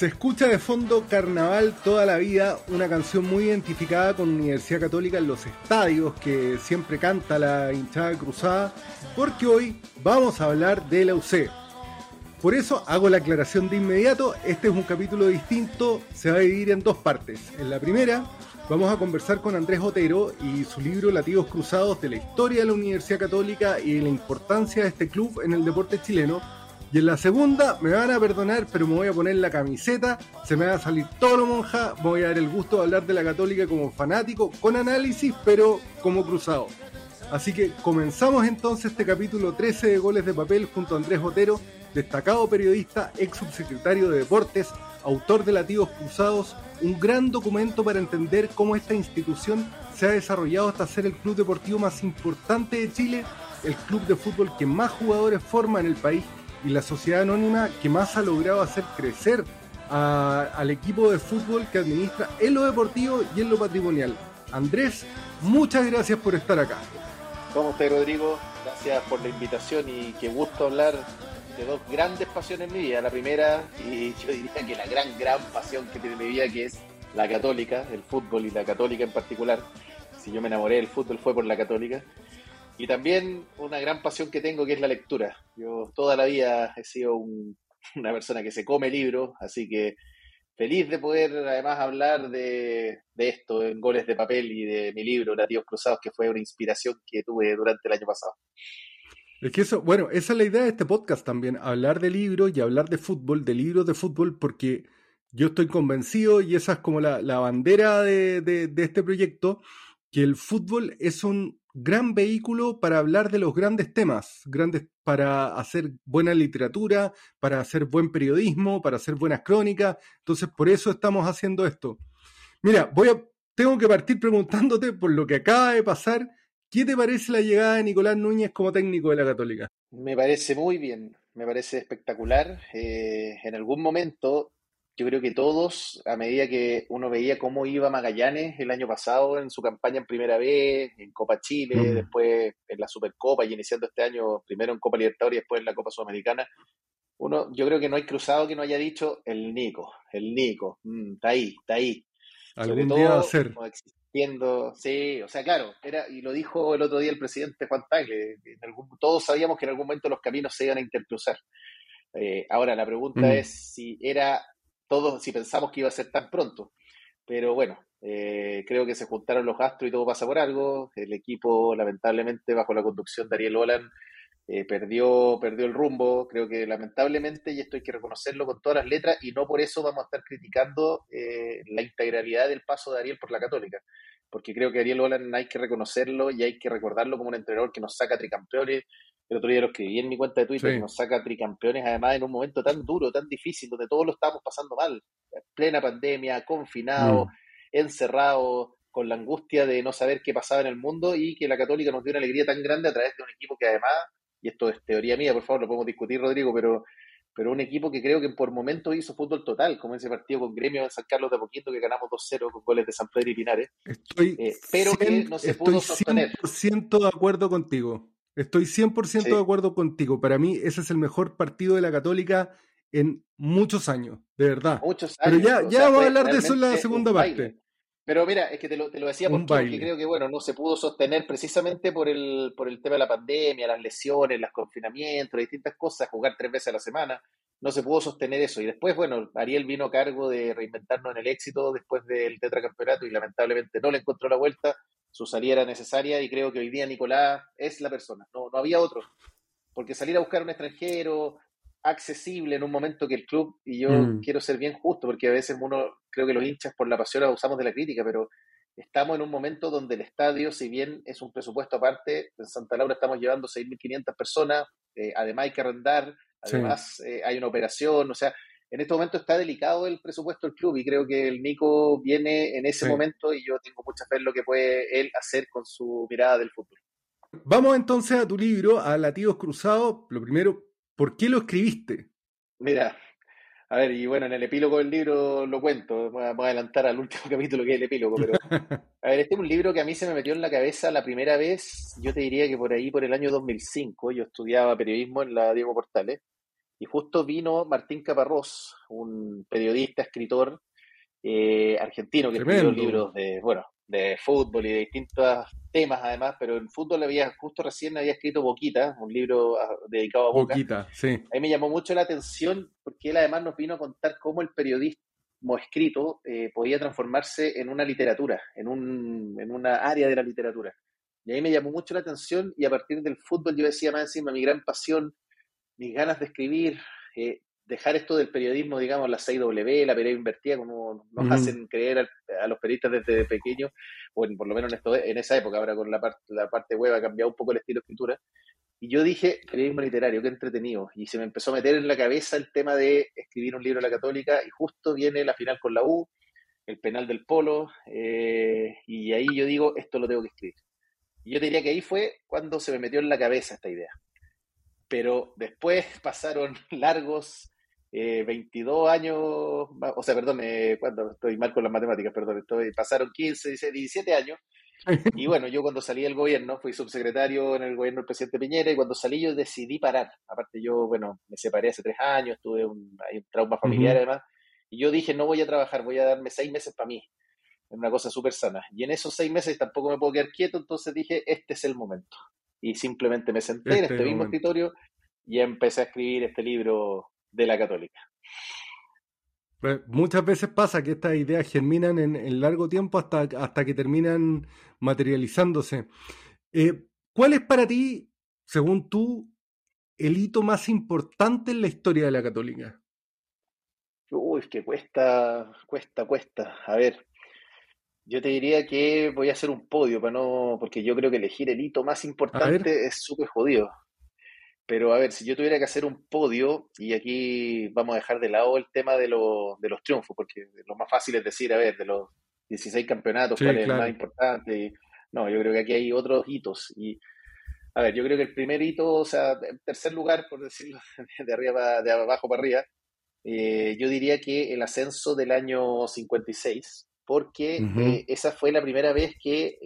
Se escucha de fondo Carnaval toda la vida, una canción muy identificada con Universidad Católica en los estadios que siempre canta la hinchada cruzada, porque hoy vamos a hablar de la UC. Por eso hago la aclaración de inmediato, este es un capítulo distinto, se va a dividir en dos partes. En la primera vamos a conversar con Andrés Otero y su libro Latidos Cruzados de la historia de la Universidad Católica y de la importancia de este club en el deporte chileno y en la segunda, me van a perdonar, pero me voy a poner la camiseta, se me va a salir todo lo monja, voy a dar el gusto de hablar de la católica como fanático, con análisis, pero como cruzado. Así que comenzamos entonces este capítulo 13 de Goles de Papel junto a Andrés Otero, destacado periodista, ex subsecretario de Deportes, autor de Latidos Cruzados, un gran documento para entender cómo esta institución se ha desarrollado hasta ser el club deportivo más importante de Chile, el club de fútbol que más jugadores forma en el país y la sociedad anónima que más ha logrado hacer crecer al equipo de fútbol que administra en lo deportivo y en lo patrimonial. Andrés, muchas gracias por estar acá. ¿Cómo estás, Rodrigo? Gracias por la invitación y qué gusto hablar de dos grandes pasiones en mi vida. La primera, y yo diría que la gran, gran pasión que tiene mi vida, que es la católica, el fútbol y la católica en particular. Si yo me enamoré del fútbol fue por la católica. Y también una gran pasión que tengo que es la lectura. Yo toda la vida he sido una persona que se come libros, así que feliz de poder además hablar de, esto en goles de papel y de mi libro, Nativos Cruzados, que fue una inspiración que tuve durante el año pasado. Es que eso, bueno, esa es la idea de este podcast también, hablar de libros y hablar de fútbol, de libros de fútbol, porque yo estoy convencido, y esa es como la, bandera de, de este proyecto, que el fútbol es un gran vehículo para hablar de los grandes temas, grandes para hacer buena literatura, para hacer buen periodismo, para hacer buenas crónicas. Entonces, por eso estamos haciendo esto. Mira, voy a tengo que partir preguntándote por lo que acaba de pasar, ¿qué te parece la llegada de Nicolás Núñez como técnico de la Católica? Me parece muy bien, me parece espectacular. Eh, en algún momento yo creo que todos, a medida que uno veía cómo iba Magallanes el año pasado en su campaña en Primera vez, en Copa Chile, mm. después en la Supercopa y iniciando este año primero en Copa Libertadores y después en la Copa Sudamericana, uno, yo creo que no hay cruzado que no haya dicho el Nico, el Nico, mm, está ahí, está ahí. Algún día va a ser. Existiendo, sí, o sea, claro, era, y lo dijo el otro día el presidente Juan Tagle, todos sabíamos que en algún momento los caminos se iban a intercruzar. Eh, ahora la pregunta mm. es si era todos si pensamos que iba a ser tan pronto. Pero bueno, eh, creo que se juntaron los astros y todo pasa por algo. El equipo, lamentablemente, bajo la conducción de Ariel Olan, eh, perdió, perdió el rumbo. Creo que lamentablemente, y esto hay que reconocerlo con todas las letras, y no por eso vamos a estar criticando eh, la integralidad del paso de Ariel por la Católica. Porque creo que Ariel Olan hay que reconocerlo y hay que recordarlo como un entrenador que nos saca tricampeones, el otro día lo escribí en mi cuenta de Twitter, que nos saca tricampeones, además en un momento tan duro, tan difícil, donde todos lo estábamos pasando mal, plena pandemia, confinado, mm. encerrado, con la angustia de no saber qué pasaba en el mundo y que la Católica nos dio una alegría tan grande a través de un equipo que además, y esto es teoría mía, por favor, lo podemos discutir, Rodrigo, pero pero un equipo que creo que por momentos hizo fútbol total, como ese partido con Gremio en San Carlos de Poquito que ganamos 2-0 con goles de San Pedro y Pinares. Estoy eh, pero que no se pudo sostener. 100% de acuerdo contigo. Estoy 100% de acuerdo contigo. Para mí ese es el mejor partido de la Católica en muchos años, de verdad. Muchos años. Pero ya, ya vamos a hablar de eso en la segunda parte. Pero mira, es que te lo, te lo decía porque, creo que bueno, no se pudo sostener precisamente por el, por el tema de la pandemia, las lesiones, los confinamientos, las distintas cosas, jugar tres veces a la semana. No se pudo sostener eso. Y después, bueno, Ariel vino a cargo de reinventarnos en el éxito después del tetracampeonato y lamentablemente no le encontró la vuelta su salida era necesaria y creo que hoy día Nicolás es la persona, no, no había otro. Porque salir a buscar un extranjero accesible en un momento que el club, y yo mm. quiero ser bien justo, porque a veces uno, creo que los hinchas por la pasión abusamos de la crítica, pero estamos en un momento donde el estadio, si bien es un presupuesto aparte, en Santa Laura estamos llevando 6.500 personas, eh, además hay que arrendar, además eh, hay una operación, o sea, en este momento está delicado el presupuesto del club y creo que el Nico viene en ese momento y yo tengo mucha fe en lo que puede él hacer con su mirada del fútbol. Vamos entonces a tu libro, a Latidos Cruzados. Lo primero, ¿por qué lo escribiste? Mira, a ver, y bueno, en el epílogo del libro lo cuento, voy a, adelantar al último capítulo que es el epílogo, pero a ver, este es un libro que a mí se me metió en la cabeza la primera vez, yo te diría que por ahí, por el año 2005, yo estudiaba periodismo en la Diego Portales, y justo vino Martín Caparrós, un periodista, escritor eh, argentino que escribió libros de, bueno, de fútbol y de distintos temas además, pero en fútbol había, justo recién había escrito Boquita, un libro ah, dedicado a Boca. Boquita, sí. A mí me llamó mucho la atención porque él además nos vino a contar cómo el periodismo escrito eh, podía transformarse en una literatura, en, un, en una área de la literatura. Y ahí me llamó mucho la atención y a partir del fútbol yo decía más encima mi gran pasión mis ganas de escribir, eh, dejar esto del periodismo, digamos, la 6W, la periodismo invertida, como nos hacen creer a, los periodistas desde pequeños, o por lo menos en, esto, en esa época, ahora con la, parte la parte web ha cambiado un poco el estilo de escritura. Y yo dije, periodismo literario, qué entretenido. Y se me empezó a meter en la cabeza el tema de escribir un libro de la Católica, y justo viene la final con la U, el penal del Polo, eh, y ahí yo digo, esto lo tengo que escribir. Y yo diría que ahí fue cuando se me metió en la cabeza esta idea pero después pasaron largos 22 eh, años, o sea, perdón, eh, cuando estoy mal con las matemáticas, perdón, estoy, pasaron 15, 17 años. Y bueno, yo cuando salí del gobierno, fui subsecretario en el gobierno del presidente Piñera, y cuando salí yo decidí parar. Aparte, yo, bueno, me separé hace tres años, tuve un, trauma familiar además, y yo dije, no voy a trabajar, voy a darme seis meses para mí, en una cosa súper sana. Y en esos seis meses tampoco me puedo quedar quieto, entonces dije, este es el momento y simplemente me senté en este, este mismo escritorio y empecé a escribir este libro de la católica. Pues, muchas veces pasa que estas ideas germinan en, largo tiempo hasta, hasta que terminan materializándose. Eh, ¿Cuál es para ti, según tú, el hito más importante en la historia de la católica? Uy, es que cuesta, cuesta, cuesta. A ver, yo te diría que voy a hacer un podio para no, porque yo creo que elegir el hito más importante es súper jodido. Pero a ver, si yo tuviera que hacer un podio, y aquí vamos a dejar de lado el tema de, de los triunfos, porque lo más fácil es decir, a ver, de los 16 campeonatos, cuál es el más importante. no, yo creo que aquí hay otros hitos. Y a ver, yo creo que el primer hito, o sea, en tercer lugar, por decirlo de arriba de abajo para arriba, eh, yo diría que el ascenso del año 56, porque eh, esa fue la primera vez que,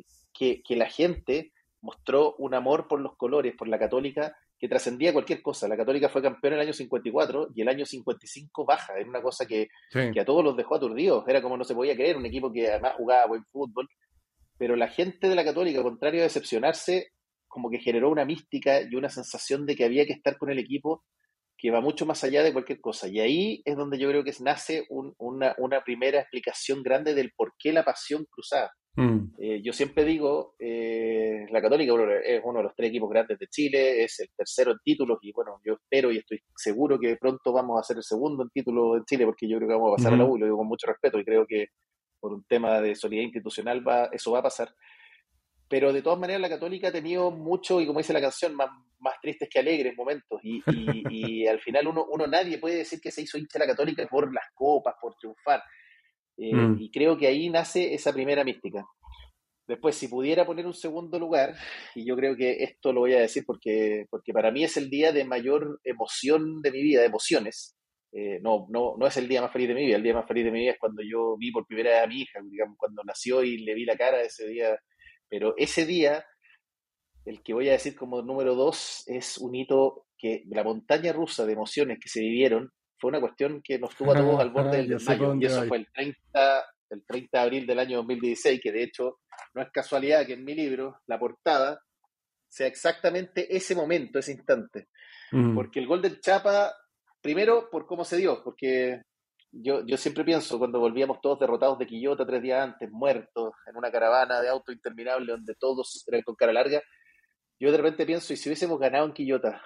la gente mostró un amor por los colores, por la católica, que trascendía cualquier cosa. La católica fue campeón en el año 54 y el año 55 baja. Era una cosa que, que a todos los dejó aturdidos. Era como no se podía creer, un equipo que además jugaba buen fútbol. Pero la gente de la católica, contrario a decepcionarse, como que generó una mística y una sensación de que había que estar con el equipo que va mucho más allá de cualquier cosa. Y ahí es donde yo creo que nace una, primera explicación grande del por qué la pasión cruzada. Mm. Eh, yo siempre digo, eh, la Católica es uno de los tres equipos grandes de Chile, es el tercero en títulos y bueno, yo espero y estoy seguro que pronto vamos a ser el segundo en títulos en Chile porque yo creo que vamos a pasar a la U, lo digo con mucho respeto y creo que por un tema de solidaridad institucional va, eso va a pasar pero de todas maneras la católica ha tenido mucho, y como dice la canción, más, más tristes que alegres momentos, y, y, al final uno, uno nadie puede decir que se hizo hincha la católica por las copas, por triunfar, eh, mm. y creo que ahí nace esa primera mística. Después, si pudiera poner un segundo lugar, y yo creo que esto lo voy a decir porque, porque para mí es el día de mayor emoción de mi vida, de emociones, eh, no, no, no es el día más feliz de mi vida, el día más feliz de mi vida es cuando yo vi por primera vez a mi hija, digamos, cuando nació y le vi la cara ese día pero ese día, el que voy a decir como número dos, es un hito que la montaña rusa de emociones que se vivieron fue una cuestión que nos tuvo a todos al borde del desmayo. Y eso fue el 30, el 30 de abril del año 2016, que de hecho no es casualidad que en mi libro, la portada, sea exactamente ese momento, ese instante. Mm. Porque el gol del Chapa, primero por cómo se dio, porque yo, yo siempre pienso cuando volvíamos todos derrotados de Quillota tres días antes, muertos, en una caravana de auto interminable donde todos eran con cara larga, yo de repente pienso, ¿y si hubiésemos ganado en Quillota?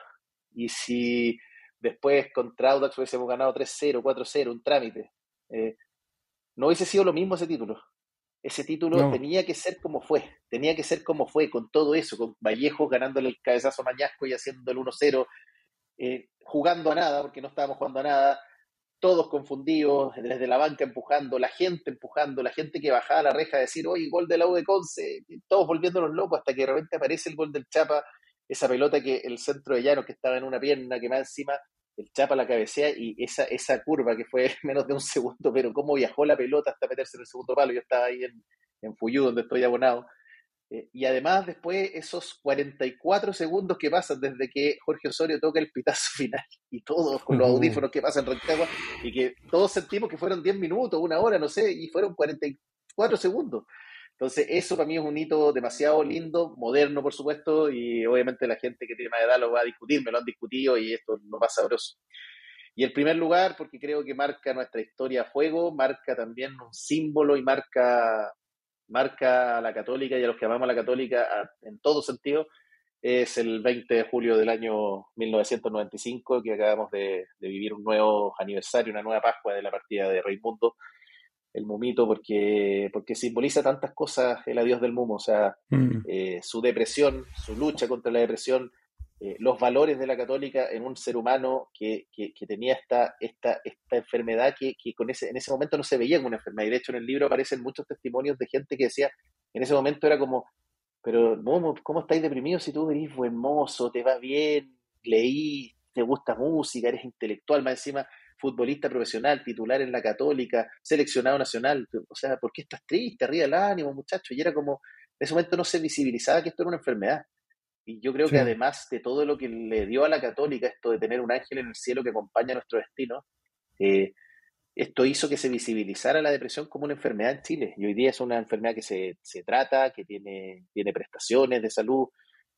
¿Y si después contra Audax hubiésemos ganado 3-0, 4-0, un trámite? Eh, no hubiese sido lo mismo ese título. ese título tenía que ser como fue, tenía que ser como fue, con todo eso, con Vallejos ganándole el cabezazo a Mañasco y haciendo el 1-0, eh, jugando a nada, porque no estábamos jugando a nada, todos confundidos, desde la banca empujando, la gente empujando, la gente que bajaba la reja a decir, oye, gol de la U de Conce, todos volviéndonos locos hasta que de repente aparece el gol del Chapa, esa pelota que el centro de Llano que estaba en una pierna, que más encima el Chapa la cabecea y esa, esa curva que fue menos de un segundo, pero cómo viajó la pelota hasta meterse en el segundo palo, yo estaba ahí en, en Fuyú, donde estoy abonado, eh, y además después esos 44 segundos que pasan desde que Jorge Osorio toca el pitazo final y todos con los audífonos que pasan en Rancagua y que todos sentimos que fueron 10 minutos, una hora, no sé, y fueron 44 segundos. Entonces eso para mí es un hito demasiado lindo, moderno por supuesto, y obviamente la gente que tiene más edad lo va a discutir, me lo han discutido y esto es lo más sabroso. Y el primer lugar, porque creo que marca nuestra historia a fuego, marca también un símbolo y marca marca a la católica y a los que amamos a la católica en todo sentido, es el 20 de julio del año 1995, que acabamos de, vivir un nuevo aniversario, una nueva Pascua de la partida de Raimundo, el mumito, porque, porque simboliza tantas cosas el adiós del mumo, o sea, mm. eh, su depresión, su lucha contra la depresión, eh, los valores de la católica en un ser humano que, tenía esta, esta, esta enfermedad que, con ese, en ese momento no se veía como una enfermedad. De hecho en el libro aparecen muchos testimonios de gente que decía, en ese momento era como, pero ¿cómo, cómo estáis deprimidos si tú eres buen mozo, te va bien, leí, te gusta música, eres intelectual, más encima futbolista profesional, titular en la católica, seleccionado nacional? O sea, ¿por qué estás triste? Arriba el ánimo, muchacho. Y era como, en ese momento no se visibilizaba que esto era una enfermedad. Y yo creo que además de todo lo que le dio a la católica, esto de tener un ángel en el cielo que acompaña nuestro destino, eh, esto hizo que se visibilizara la depresión como una enfermedad en Chile. Y hoy día es una enfermedad que se, se trata, que tiene, tiene prestaciones de salud.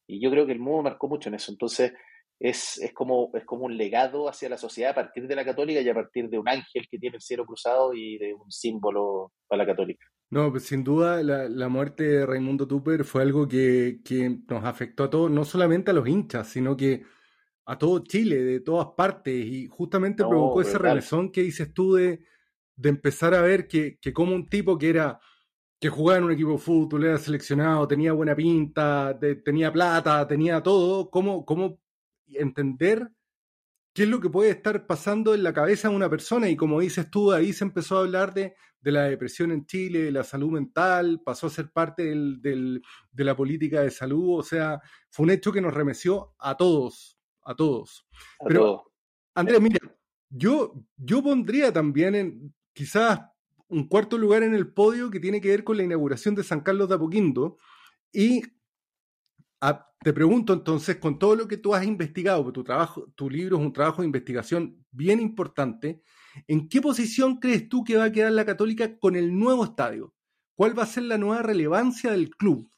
Y yo creo que el mundo marcó mucho en eso. Entonces, es, es, como, es como un legado hacia la sociedad a partir de la católica y a partir de un ángel que tiene el cielo cruzado y de un símbolo para la católica. No, pues sin duda la, muerte de Raimundo Tupper fue algo que, nos afectó a todos, no solamente a los hinchas, sino que a todo Chile, de todas partes, y justamente provocó ese remesón que dices tú de, empezar a ver que, como un tipo que era que jugaba en un equipo de fútbol, era seleccionado, tenía buena pinta, tenía plata, tenía todo, cómo, cómo entender qué es lo que puede estar pasando en la cabeza de una persona. Y como dices tú, ahí se empezó a hablar de, la depresión en Chile, de la salud mental, pasó a ser parte de la política de salud. O sea, fue un hecho que nos remeció a todos, a todos. Pero, Andrés, mira, yo, yo pondría también en quizás un cuarto lugar en el podio que tiene que ver con la inauguración de San Carlos de Apoquindo y te pregunto entonces, con todo lo que tú has investigado, porque tu trabajo, tu libro es un trabajo de investigación bien importante, ¿en qué posición crees tú que va a quedar la Católica con el nuevo estadio? ¿Cuál va a ser la nueva relevancia del club?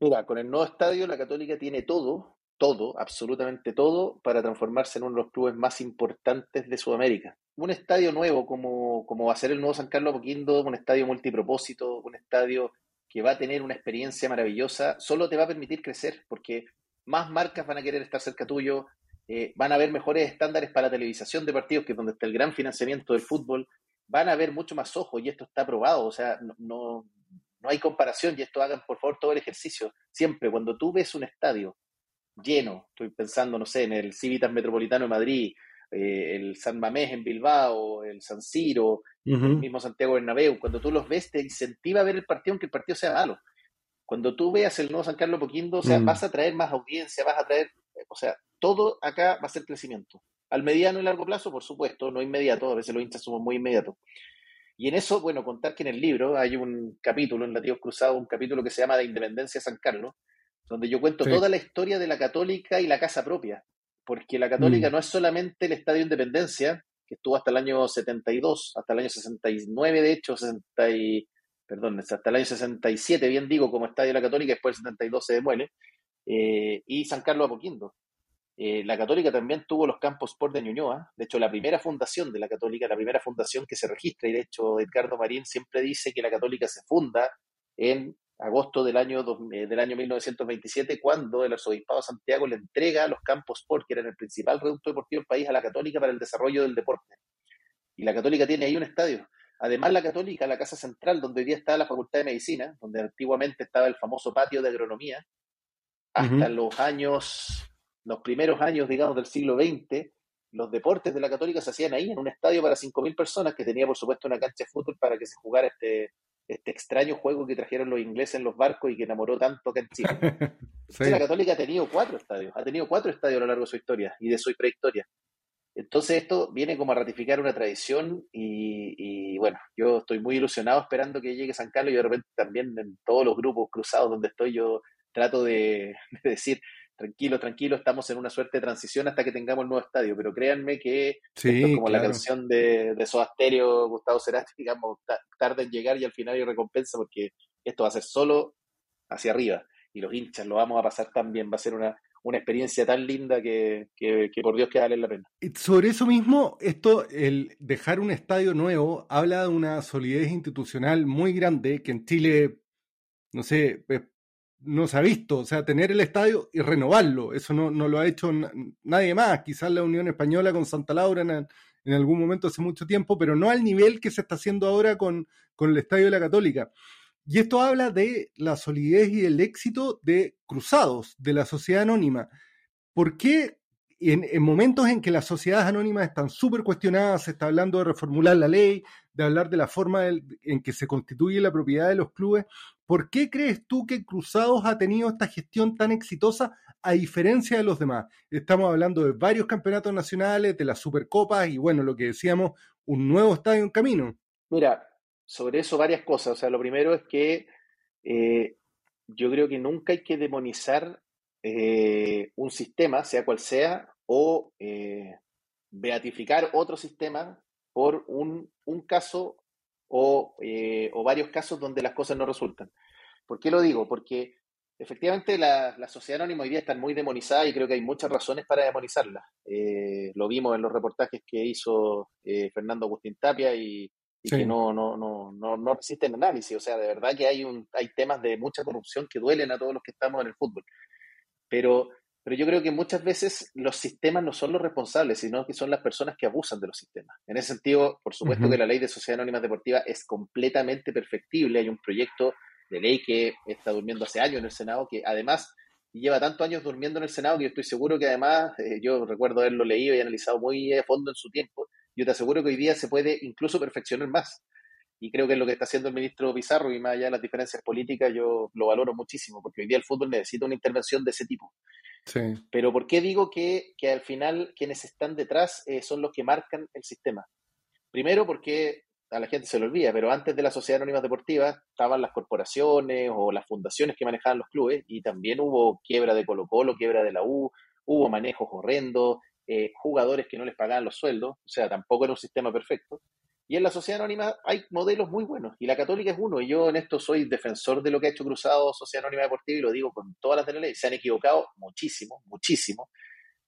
Mira, con el nuevo estadio la Católica tiene todo, todo, absolutamente todo, para transformarse en uno de los clubes más importantes de Sudamérica. Un estadio nuevo como, como va a ser el nuevo San Carlos Apoquindo, un estadio multipropósito, un estadio que va a tener una experiencia maravillosa, solo te va a permitir crecer, porque más marcas van a querer estar cerca tuyo, eh, van a haber mejores estándares para la televisación de partidos, que es donde está el gran financiamiento del fútbol, van a haber mucho más ojos, y esto está probado, o sea, no, no, no hay comparación, y esto hagan por favor todo el ejercicio. Siempre, cuando tú ves un estadio lleno, estoy pensando, no sé, en el Civitas Metropolitano de Madrid, eh, el San Mamés en Bilbao, el San Siro, el mismo Santiago Bernabéu, cuando tú los ves te incentiva a ver el partido aunque el partido sea malo. Cuando tú veas el nuevo San Carlos Poquindo, o sea, mm. vas a traer más audiencia, vas a traer, o sea, todo acá va a ser crecimiento. Al mediano y largo plazo, por supuesto, no inmediato, a veces los hinchas somos muy inmediatos. Y en eso, bueno, contar que en el libro hay un capítulo, en Latidos Cruzados, un capítulo que se llama De Independencia San Carlos, donde yo cuento toda la historia de la católica y la casa propia porque la Católica mm. no es solamente el Estadio Independencia, que estuvo hasta el año 72, hasta el año 69, de hecho, 60 perdón, hasta el año 67, bien digo, como Estadio de la Católica, después del 72 se demuele, eh, y San Carlos Apoquindo. Eh, la Católica también tuvo los campos Sport de Ñuñoa, de hecho la primera fundación de la Católica, la primera fundación que se registra, y de hecho Edgardo Marín siempre dice que la Católica se funda en agosto del año, eh, del año 1927, cuando el arzobispado Santiago le entrega los campos Sport, que eran el principal reducto deportivo del país, a la Católica para el desarrollo del deporte. Y la Católica tiene ahí un estadio. Además, la Católica, la Casa Central, donde hoy día está la Facultad de Medicina, donde antiguamente estaba el famoso patio de agronomía, hasta los años, los primeros años, digamos, del siglo XX, los deportes de la Católica se hacían ahí, en un estadio para 5.000 personas, que tenía, por supuesto, una cancha de fútbol para que se jugara este, este extraño juego que trajeron los ingleses en los barcos y que enamoró tanto acá en Chile. La Católica ha tenido cuatro estadios, ha tenido cuatro estadios a lo largo de su historia y de su prehistoria. Entonces esto viene como a ratificar una tradición y, bueno, yo estoy muy ilusionado esperando que llegue San Carlos y de repente también en todos los grupos cruzados donde estoy yo trato de, decir, tranquilo, tranquilo, estamos en una suerte de transición hasta que tengamos el nuevo estadio, pero créanme que esto es como la canción de, de Soda Gustavo Cerati, digamos, tarde en llegar y al final hay recompensa porque esto va a ser solo hacia arriba. Y los hinchas lo vamos a pasar también, va a ser una, una experiencia tan linda que, por Dios que vale la pena. Sobre eso mismo, esto, el dejar un estadio nuevo, habla de una solidez institucional muy grande que en Chile, no sé, no se ha visto. O sea, tener el estadio y renovarlo, eso no, no lo ha hecho nadie más. Quizás la Unión Española con Santa Laura en, en, algún momento hace mucho tiempo, pero no al nivel que se está haciendo ahora con, con el estadio de la Católica. Y esto habla de la solidez y el éxito de Cruzados, de la sociedad anónima. ¿Por qué en, momentos en que las sociedades anónimas están súper cuestionadas, se está hablando de reformular la ley, de hablar de la forma en que se constituye la propiedad de los clubes, ¿por qué crees tú que Cruzados ha tenido esta gestión tan exitosa a diferencia de los demás? Estamos hablando de varios campeonatos nacionales, de las supercopas y bueno, lo que decíamos, un nuevo estadio en camino. Mira, sobre eso varias cosas. O sea, lo primero es que eh, yo creo que nunca hay que demonizar eh, un sistema, sea cual sea, o eh, beatificar otro sistema por un, caso o, varios casos donde las cosas no resultan. ¿Por qué lo digo? Porque efectivamente la, la, sociedad anónima hoy día está muy demonizada y creo que hay muchas razones para demonizarla. lo vimos en los reportajes que hizo Fernando Agustín Tapia y, y que no, no, no, no, no resisten análisis. O sea, de verdad que hay, un, hay temas de mucha corrupción que duelen a todos los que estamos en el fútbol. Pero, pero yo creo que muchas veces los sistemas no son los responsables, sino que son las personas que abusan de los sistemas. En ese sentido, por supuesto que la ley de sociedad anónima deportiva es completamente perfectible. Hay un proyecto de ley que está durmiendo hace años en el Senado, que además lleva tantos años durmiendo en el Senado que yo estoy seguro que además, eh, yo recuerdo haberlo leído y analizado muy a fondo en su tiempo, yo te aseguro que hoy día se puede incluso perfeccionar más. Y creo que es lo que está haciendo el ministro Pizarro, y más allá de las diferencias políticas, yo lo valoro muchísimo, porque hoy día el fútbol necesita una intervención de ese tipo. Sí. Pero ¿por qué digo que, que al final quienes están detrás eh, son los que marcan el sistema? Primero porque a la gente se lo olvida, pero antes de la Sociedad Anónima Deportiva estaban las corporaciones o las fundaciones que manejaban los clubes y también hubo quiebra de Colo Colo, quiebra de la U, hubo manejos horrendos, eh, jugadores que no les pagaban los sueldos, o sea, tampoco era un sistema perfecto. Y en la sociedad anónima hay modelos muy buenos, y la católica es uno, y yo en esto soy defensor de lo que ha hecho Cruzado Sociedad Anónima Deportiva, y lo digo con todas las de la ley, se han equivocado muchísimo, muchísimo,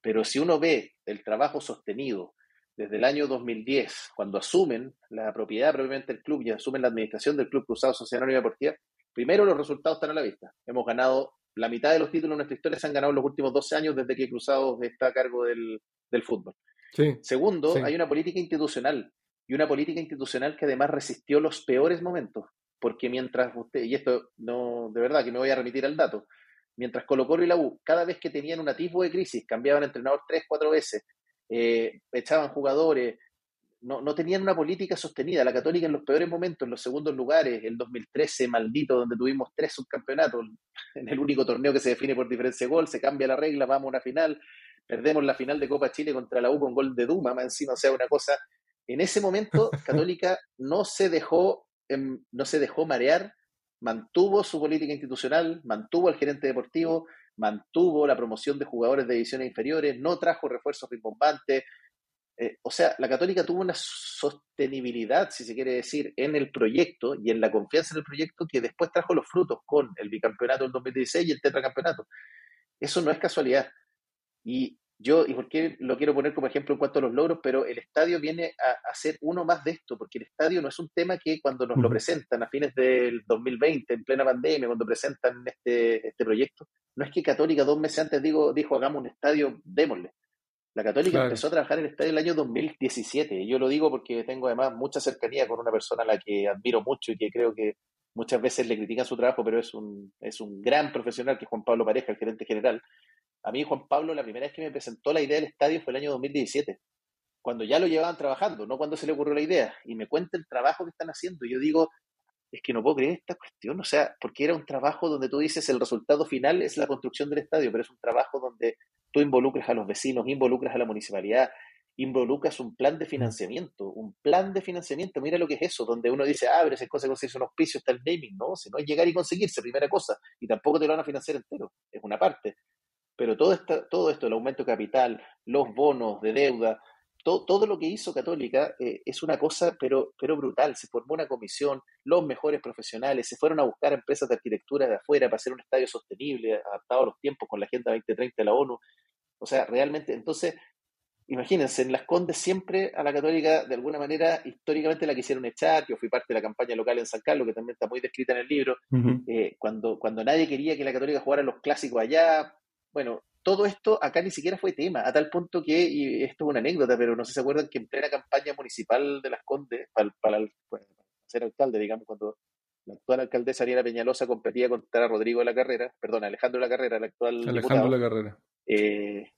pero si uno ve el trabajo sostenido desde el año 2010, cuando asumen la propiedad propiamente del club y asumen la administración del Club Cruzado Sociedad Anónima Deportiva, primero los resultados están a la vista. Hemos ganado la mitad de los títulos de nuestra historia se han ganado en los últimos 12 años desde que Cruzados está a cargo del, fútbol. Segundo, hay una política institucional y una política institucional que además resistió los peores momentos, porque mientras usted, y esto no, de verdad que me voy a remitir al dato, mientras Colo Colo y la U, cada vez que tenían un atisbo de crisis, cambiaban entrenador tres, cuatro veces, eh, echaban jugadores, no, no, tenían una política sostenida. La Católica en los peores momentos, en los segundos lugares, el 2013 maldito, donde tuvimos tres subcampeonatos, en el único torneo que se define por diferencia de gol, se cambia la regla, vamos a una final, perdemos la final de Copa Chile contra la U con gol de Duma, más encima, o sea, una cosa. En ese momento, Católica no se dejó, em, no se dejó marear, mantuvo su política institucional, mantuvo al gerente deportivo, mantuvo la promoción de jugadores de divisiones inferiores, no trajo refuerzos rimbombantes, eh, o sea, la Católica tuvo una sostenibilidad, si se quiere decir, en el proyecto y en la confianza en el proyecto que después trajo los frutos con el bicampeonato del 2016 y el tetracampeonato. Eso no es casualidad. Y yo, y por qué lo quiero poner como ejemplo en cuanto a los logros, pero el estadio viene a, ser uno más de esto, porque el estadio no es un tema que cuando nos lo presentan a fines del 2020, en plena pandemia, cuando presentan este, este proyecto, no es que Católica dos meses antes digo, dijo hagamos un estadio, démosle La Católica empezó a trabajar en el estadio el año 2017. Yo lo digo porque tengo además mucha cercanía con una persona a la que admiro mucho y que creo que muchas veces le critican su trabajo, pero es un, es un gran profesional, que es Juan Pablo Pareja, el gerente general. A mí, Juan Pablo, la primera vez que me presentó la idea del estadio fue el año 2017, cuando ya lo llevaban trabajando, no cuando se le ocurrió la idea. Y me cuenta el trabajo que están haciendo. Y yo digo, es que no puedo creer esta cuestión, o sea, porque era un trabajo donde tú dices el resultado final es la construcción del estadio, pero es un trabajo donde tú involucras a los vecinos, involucras a la municipalidad, involucras un plan de financiamiento, un plan de financiamiento, mira lo que es eso, donde uno dice, ah, pero esa cosa conseguirse un auspicio, está el naming, no, si no es llegar y conseguirse, primera cosa, y tampoco te lo van a financiar entero, es una parte. Pero todo, esto, todo esto, el aumento de capital, los bonos de deuda, todo, lo que hizo Católica eh, es una cosa, pero, pero brutal. Se formó una comisión, los mejores profesionales se fueron a buscar empresas de arquitectura de afuera para hacer un estadio sostenible, adaptado a los tiempos con la Agenda 2030 de la ONU. O sea, realmente, entonces, imagínense, en Las Condes siempre a la Católica, de alguna manera, históricamente la quisieron echar. Yo fui parte de la campaña local en San Carlos, que también está muy descrita en el libro. Eh, cuando, cuando nadie quería que la Católica jugara los clásicos allá, bueno, todo esto acá ni siquiera fue tema, a tal punto que, y esto es una anécdota, pero no sé si se acuerdan que en plena campaña municipal de Las Condes, para, ser alcalde, digamos, cuando la actual alcaldesa Ariana Peñalosa competía contra Rodrigo de la Carrera, perdón, Alejandro de la Carrera, el actual Alejandro de la Carrera. Eh,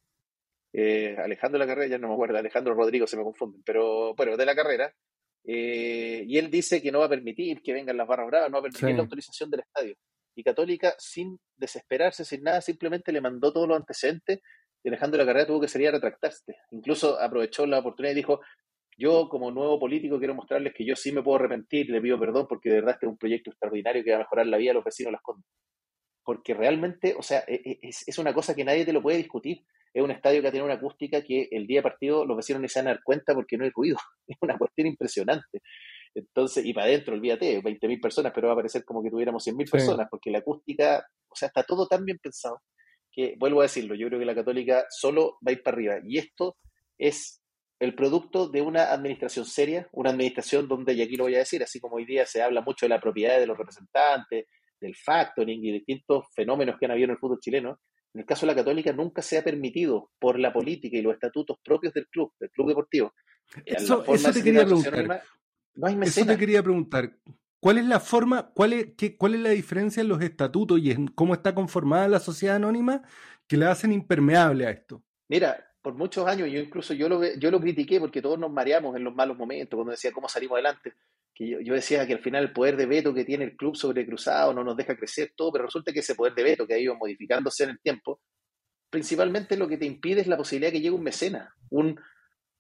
eh, Alejandro de la Carrera, ya no me acuerdo, Alejandro Rodrigo se me confunden, pero bueno, de la carrera, eh, y él dice que no va a permitir que vengan las barras bravas, no va a permitir la autorización del estadio y Católica, sin desesperarse, sin nada, simplemente le mandó todos los antecedentes y Alejandro de la Carrera tuvo que salir a retractarse. Incluso aprovechó la oportunidad y dijo, yo como nuevo político quiero mostrarles que yo sí me puedo arrepentir, le pido perdón porque de verdad este es un proyecto extraordinario que va a mejorar la vida de los vecinos de Las Condes. Porque realmente, o sea, e, e, es, es, una cosa que nadie te lo puede discutir. Es un estadio que tiene una acústica que el día partido los vecinos ni se van a dar cuenta porque no hay ruido. Es una cuestión impresionante. Entonces, y para adentro, olvídate, 20.000 personas, pero va a parecer como que tuviéramos 100.000 personas, porque la acústica, o sea, está todo tan bien pensado que, vuelvo a decirlo, yo creo que la católica solo va a ir para arriba. Y esto es el producto de una administración seria, una administración donde, y aquí lo voy a decir, así como hoy día se habla mucho de la propiedad de los representantes, del factoring y distintos fenómenos que han habido en el fútbol chileno, en el caso de la Católica nunca se ha permitido por la política y los estatutos propios del club, del club deportivo. Eso, eso te quería preguntar. Eso te quería preguntar. ¿Cuál es la forma, cuál es, qué, cuál es la diferencia en los estatutos y en cómo está conformada la sociedad anónima que la hacen impermeable a esto? Mira, por muchos años, yo incluso yo lo, yo lo critiqué porque todos nos mareamos en los malos momentos, cuando decía cómo salimos adelante. Que yo, yo, decía que al final el poder de veto que tiene el club sobre Cruzado no nos deja crecer todo, pero resulta que ese poder de veto que ha ido modificándose en el tiempo, principalmente lo que te impide es la posibilidad que llegue un mecena, un,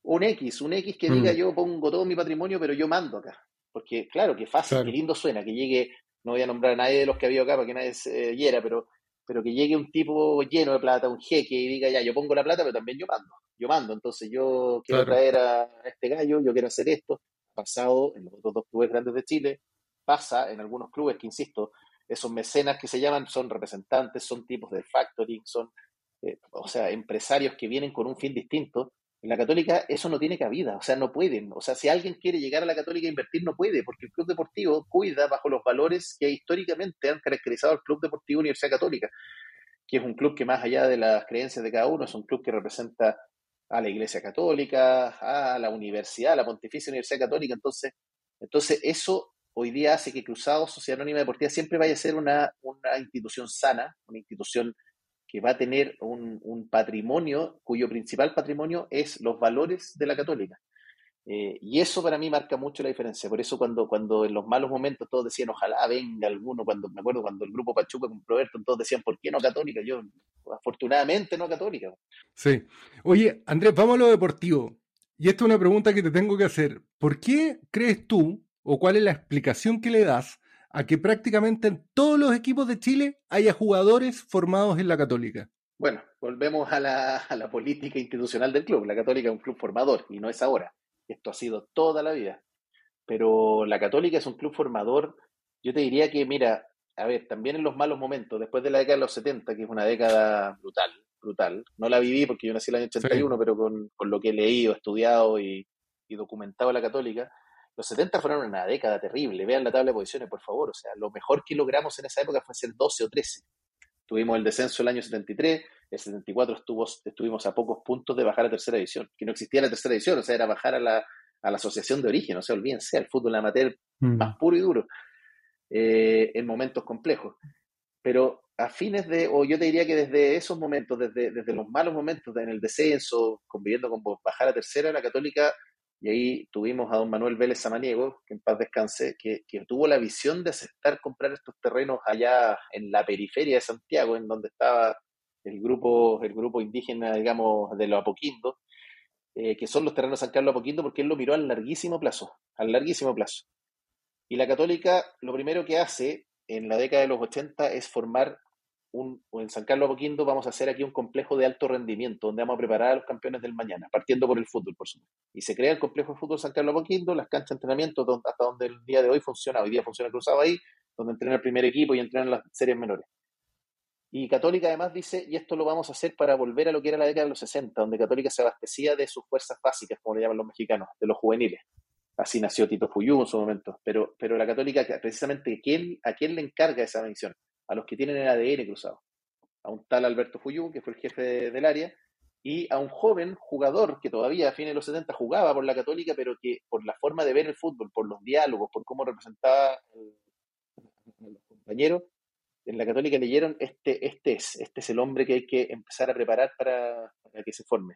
un X, un X que diga mm. yo pongo todo mi patrimonio, pero yo mando acá. Porque, claro, que fácil, que lindo suena, que llegue, no voy a nombrar a nadie de los que había acá para que nadie se hiera, pero, pero que llegue un tipo lleno de plata, un jeque, y diga ya, yo pongo la plata, pero también yo mando. Yo mando, entonces yo quiero traer a este gallo, yo quiero hacer esto. Pasado en los otros dos clubes grandes de Chile, pasa en algunos clubes que, insisto, esos mecenas que se llaman son representantes, son tipos de factoring, son, eh, o sea, empresarios que vienen con un fin distinto en la católica eso no tiene cabida, o sea, no pueden. O sea, si alguien quiere llegar a la católica a invertir, no puede, porque el club deportivo cuida bajo los valores que históricamente han caracterizado al Club Deportivo Universidad Católica, que es un club que más allá de las creencias de cada uno, es un club que representa a la Iglesia Católica, a la universidad, a la Pontificia Universidad Católica. Entonces, entonces eso hoy día hace que Cruzados Sociedad Anónima Deportiva siempre vaya a ser una, una institución sana, una institución que va a tener un, patrimonio cuyo principal patrimonio es los valores de la católica. Eh, y eso para mí marca mucho la diferencia. Por eso cuando, cuando en los malos momentos todos decían, ojalá venga alguno, cuando me acuerdo cuando el grupo Pachuca con Proberto, todos decían, ¿por qué no católica? Yo, afortunadamente no católica. Sí. Oye, Andrés, vamos a lo deportivo. Y esta es una pregunta que te tengo que hacer. ¿Por qué crees tú, o cuál es la explicación que le das a que prácticamente en todos los equipos de Chile haya jugadores formados en la Católica? Bueno, volvemos a la, a la política institucional del club. La Católica es un club formador y no es ahora. Esto ha sido toda la vida. Pero la Católica es un club formador. Yo te diría que, mira, a ver, también en los malos momentos, después de la década de los 70, que es una década brutal, brutal. No la viví porque yo nací en el año 81, pero con, con, lo que he leído, estudiado y, y documentado la Católica, los 70 fueron una década terrible. Vean la tabla de posiciones, por favor. O sea, lo mejor que logramos en esa época fue ser 12 o 13. Tuvimos el descenso el año 73, el 74 estuvo, estuvimos a pocos puntos de bajar a tercera división, que no existía la tercera división, o sea, era bajar a la, a la asociación de origen, o sea, olvídense, el fútbol amateur mm. más puro y duro, eh, en momentos complejos. Pero a fines de, o yo te diría que desde esos momentos, desde, desde los malos momentos en el descenso, conviviendo con bajar a tercera, la Católica, y ahí tuvimos a don Manuel Vélez Samaniego, que en paz descanse, que, tuvo la visión de aceptar comprar estos terrenos allá en la periferia de Santiago, en donde estaba el grupo, el grupo indígena, digamos, de los Apoquindo, eh, que son los terrenos de San Carlos Apoquindo, porque él lo miró al larguísimo plazo, al larguísimo plazo. Y la Católica, lo primero que hace en la década de los 80 es formar un, en San Carlos Apoquindo vamos a hacer aquí un complejo de alto rendimiento, donde vamos a preparar a los campeones del mañana, partiendo por el fútbol, por supuesto. Y se crea el complejo de fútbol San Carlos Apoquindo, las canchas de entrenamiento, hasta donde el día de hoy funciona, hoy día funciona cruzado ahí, donde entrena el primer equipo y entrenan las series menores. Y Católica además dice, y esto lo vamos a hacer para volver a lo que era la década de los 60, donde Católica se abastecía de sus fuerzas básicas, como le llaman los mexicanos, de los juveniles. Así nació Tito Fuyú en su momento. Pero, pero la Católica, precisamente, ¿quién, ¿a quién le encarga esa misión? A los que tienen el ADN cruzado. A un tal Alberto Fuyú, que fue el jefe del área, y a un joven jugador que todavía a fines de los 70 jugaba por la Católica, pero que por la forma de ver el fútbol, por los diálogos, por cómo representaba a los compañeros, en la Católica leyeron, este, este es, este es el hombre que hay que empezar a preparar para, que se forme,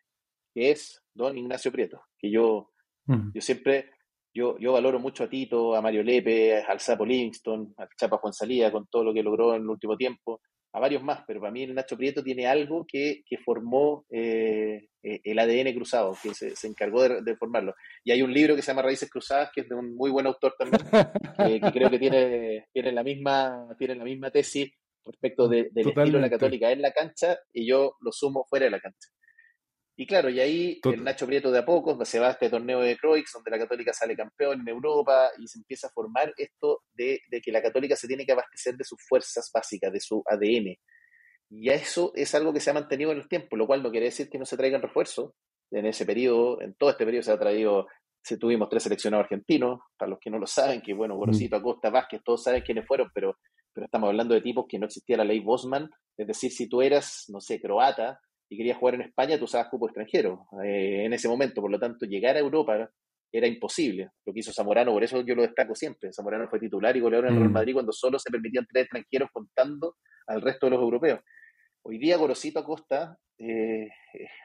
que es don Ignacio Prieto, que yo, yo siempre, yo, yo valoro mucho a Tito, a Mario Lepe, al Sapo Livingston, al Chapa Juan Salía, con todo lo que logró en el último tiempo, a varios más, pero para mí el Nacho Prieto tiene algo que, que formó eh, eh, el ADN cruzado, que se, se encargó de, formarlo. Y hay un libro que se llama Raíces Cruzadas, que es de un muy buen autor también, que, creo que tiene, tiene, la misma, tiene la misma tesis respecto de, del estilo de la católica en la cancha y yo lo sumo fuera de la cancha. Y claro, y ahí el Nacho Prieto de a poco se va a este torneo de Croix, donde la Católica sale campeón en Europa y se empieza a formar esto de, que la Católica se tiene que abastecer de sus fuerzas básicas, de su ADN. Y eso es algo que se ha mantenido en el tiempo, lo cual no quiere decir que no se traigan refuerzos. En ese periodo, en todo este periodo se ha traído, se tuvimos tres seleccionados argentinos, para los que no lo saben, que bueno, Gorosito, Acosta, Vázquez, todos saben quiénes fueron, pero, pero estamos hablando de tipos que no existía la ley Bosman, es decir, si tú eras, no sé, croata, y querías jugar en España, tú usabas cupo extranjero eh, en ese momento. Por lo tanto, llegar a Europa era imposible. Lo que hizo Zamorano, por eso yo lo destaco siempre. Zamorano fue titular y goleador en el Real mm. Madrid cuando solo se permitían tres extranjeros contando al resto de los europeos. Hoy día Gorosito Acosta, eh,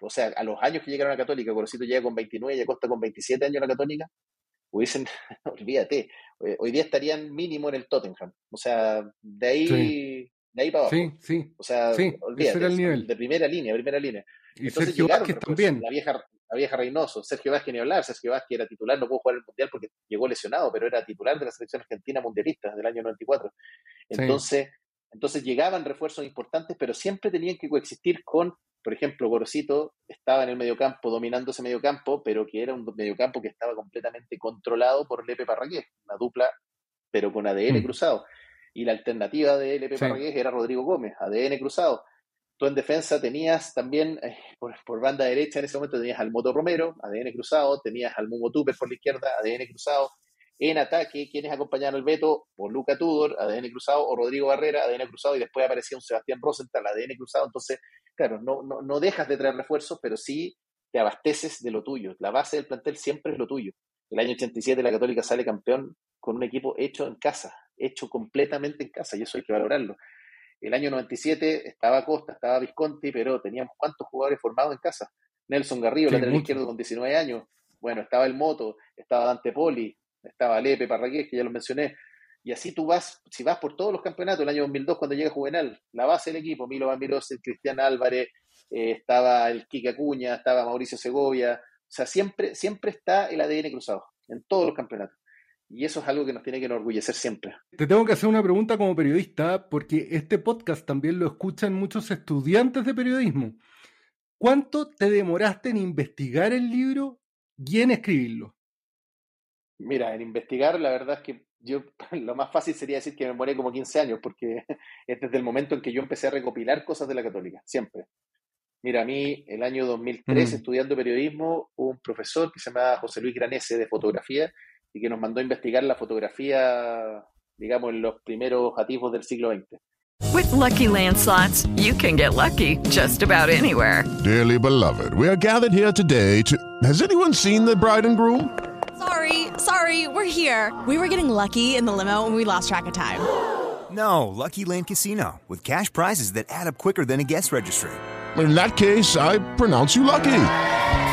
o sea, a los años que llegaron a la Católica, Gorosito llega con 29 y Acosta con 27 años a la Católica, hubiesen, olvídate, hoy día estarían mínimo en el Tottenham. O sea, de ahí de ahí para abajo. Sí, sí. O sea, sí, ese era el nivel. De primera línea, primera línea. Y Sergio Vázquez también. La vieja, la vieja Reynoso, Sergio Vázquez ni hablar, Sergio Vázquez era titular, no pudo jugar el Mundial porque llegó lesionado, pero era titular de la selección argentina mundialista del año 94. Entonces, entonces llegaban refuerzos importantes, pero siempre tenían que coexistir con, por ejemplo, Gorosito estaba en el mediocampo, dominando ese mediocampo, pero que era un mediocampo que estaba completamente controlado por Lepe Parragués, una dupla, pero con ADN mm. cruzado y la alternativa de LP sí. era Rodrigo Gómez, ADN cruzado. Tú en defensa tenías también, eh, por, banda derecha en ese momento tenías al Moto Romero, ADN cruzado, tenías al Mumo Tupper por la izquierda, ADN cruzado. En ataque, quienes acompañaban al Beto, o Luca Tudor, ADN cruzado, o Rodrigo Barrera, ADN cruzado, y después aparecía un Sebastián Rosenthal, ADN cruzado. Entonces, claro, no, no, no dejas de traer refuerzos, pero sí te abasteces de lo tuyo. La base del plantel siempre es lo tuyo. El año 87 la Católica sale campeón con un equipo hecho en casa, hecho completamente en casa, y eso hay que valorarlo. El año 97 estaba Costa, estaba Visconti, pero teníamos cuántos jugadores formados en casa. Nelson Garrido, lateral izquierdo con 19 años. Bueno, estaba el Moto, estaba Dante Poli, estaba Lepe Parragués, que ya lo mencioné. Y así tú vas, si vas por todos los campeonatos, el año 2002 cuando llega Juvenal, la base del equipo, Milo Bamiros, Cristian Álvarez, eh, estaba el Kika Acuña, estaba Mauricio Segovia, o sea, siempre, siempre está el ADN cruzado, en todos los campeonatos. Y eso es algo que nos tiene que enorgullecer siempre. Te tengo que hacer una pregunta como periodista, porque este podcast también lo escuchan muchos estudiantes de periodismo. ¿Cuánto te demoraste en investigar el libro y en escribirlo? Mira, en investigar, la verdad es que yo lo más fácil sería decir que me demoré como 15 años, porque es desde el momento en que yo empecé a recopilar cosas de la católica, siempre. Mira, a mí, el año 2003, estudiando periodismo, hubo un profesor que se llamaba José Luis Granese de fotografía, y que nos mandó a investigar la fotografía, digamos, en los primeros atisbos del siglo XX. With lucky landslots, you can get lucky just about anywhere. Dearly beloved, we are gathered here today to. Has anyone seen the bride and groom? Sorry, sorry, we're here. We were getting lucky in the limo and we lost track of time. No, Lucky Land Casino, with cash prizes that add up quicker than a guest registry. In that case, I pronounce you lucky.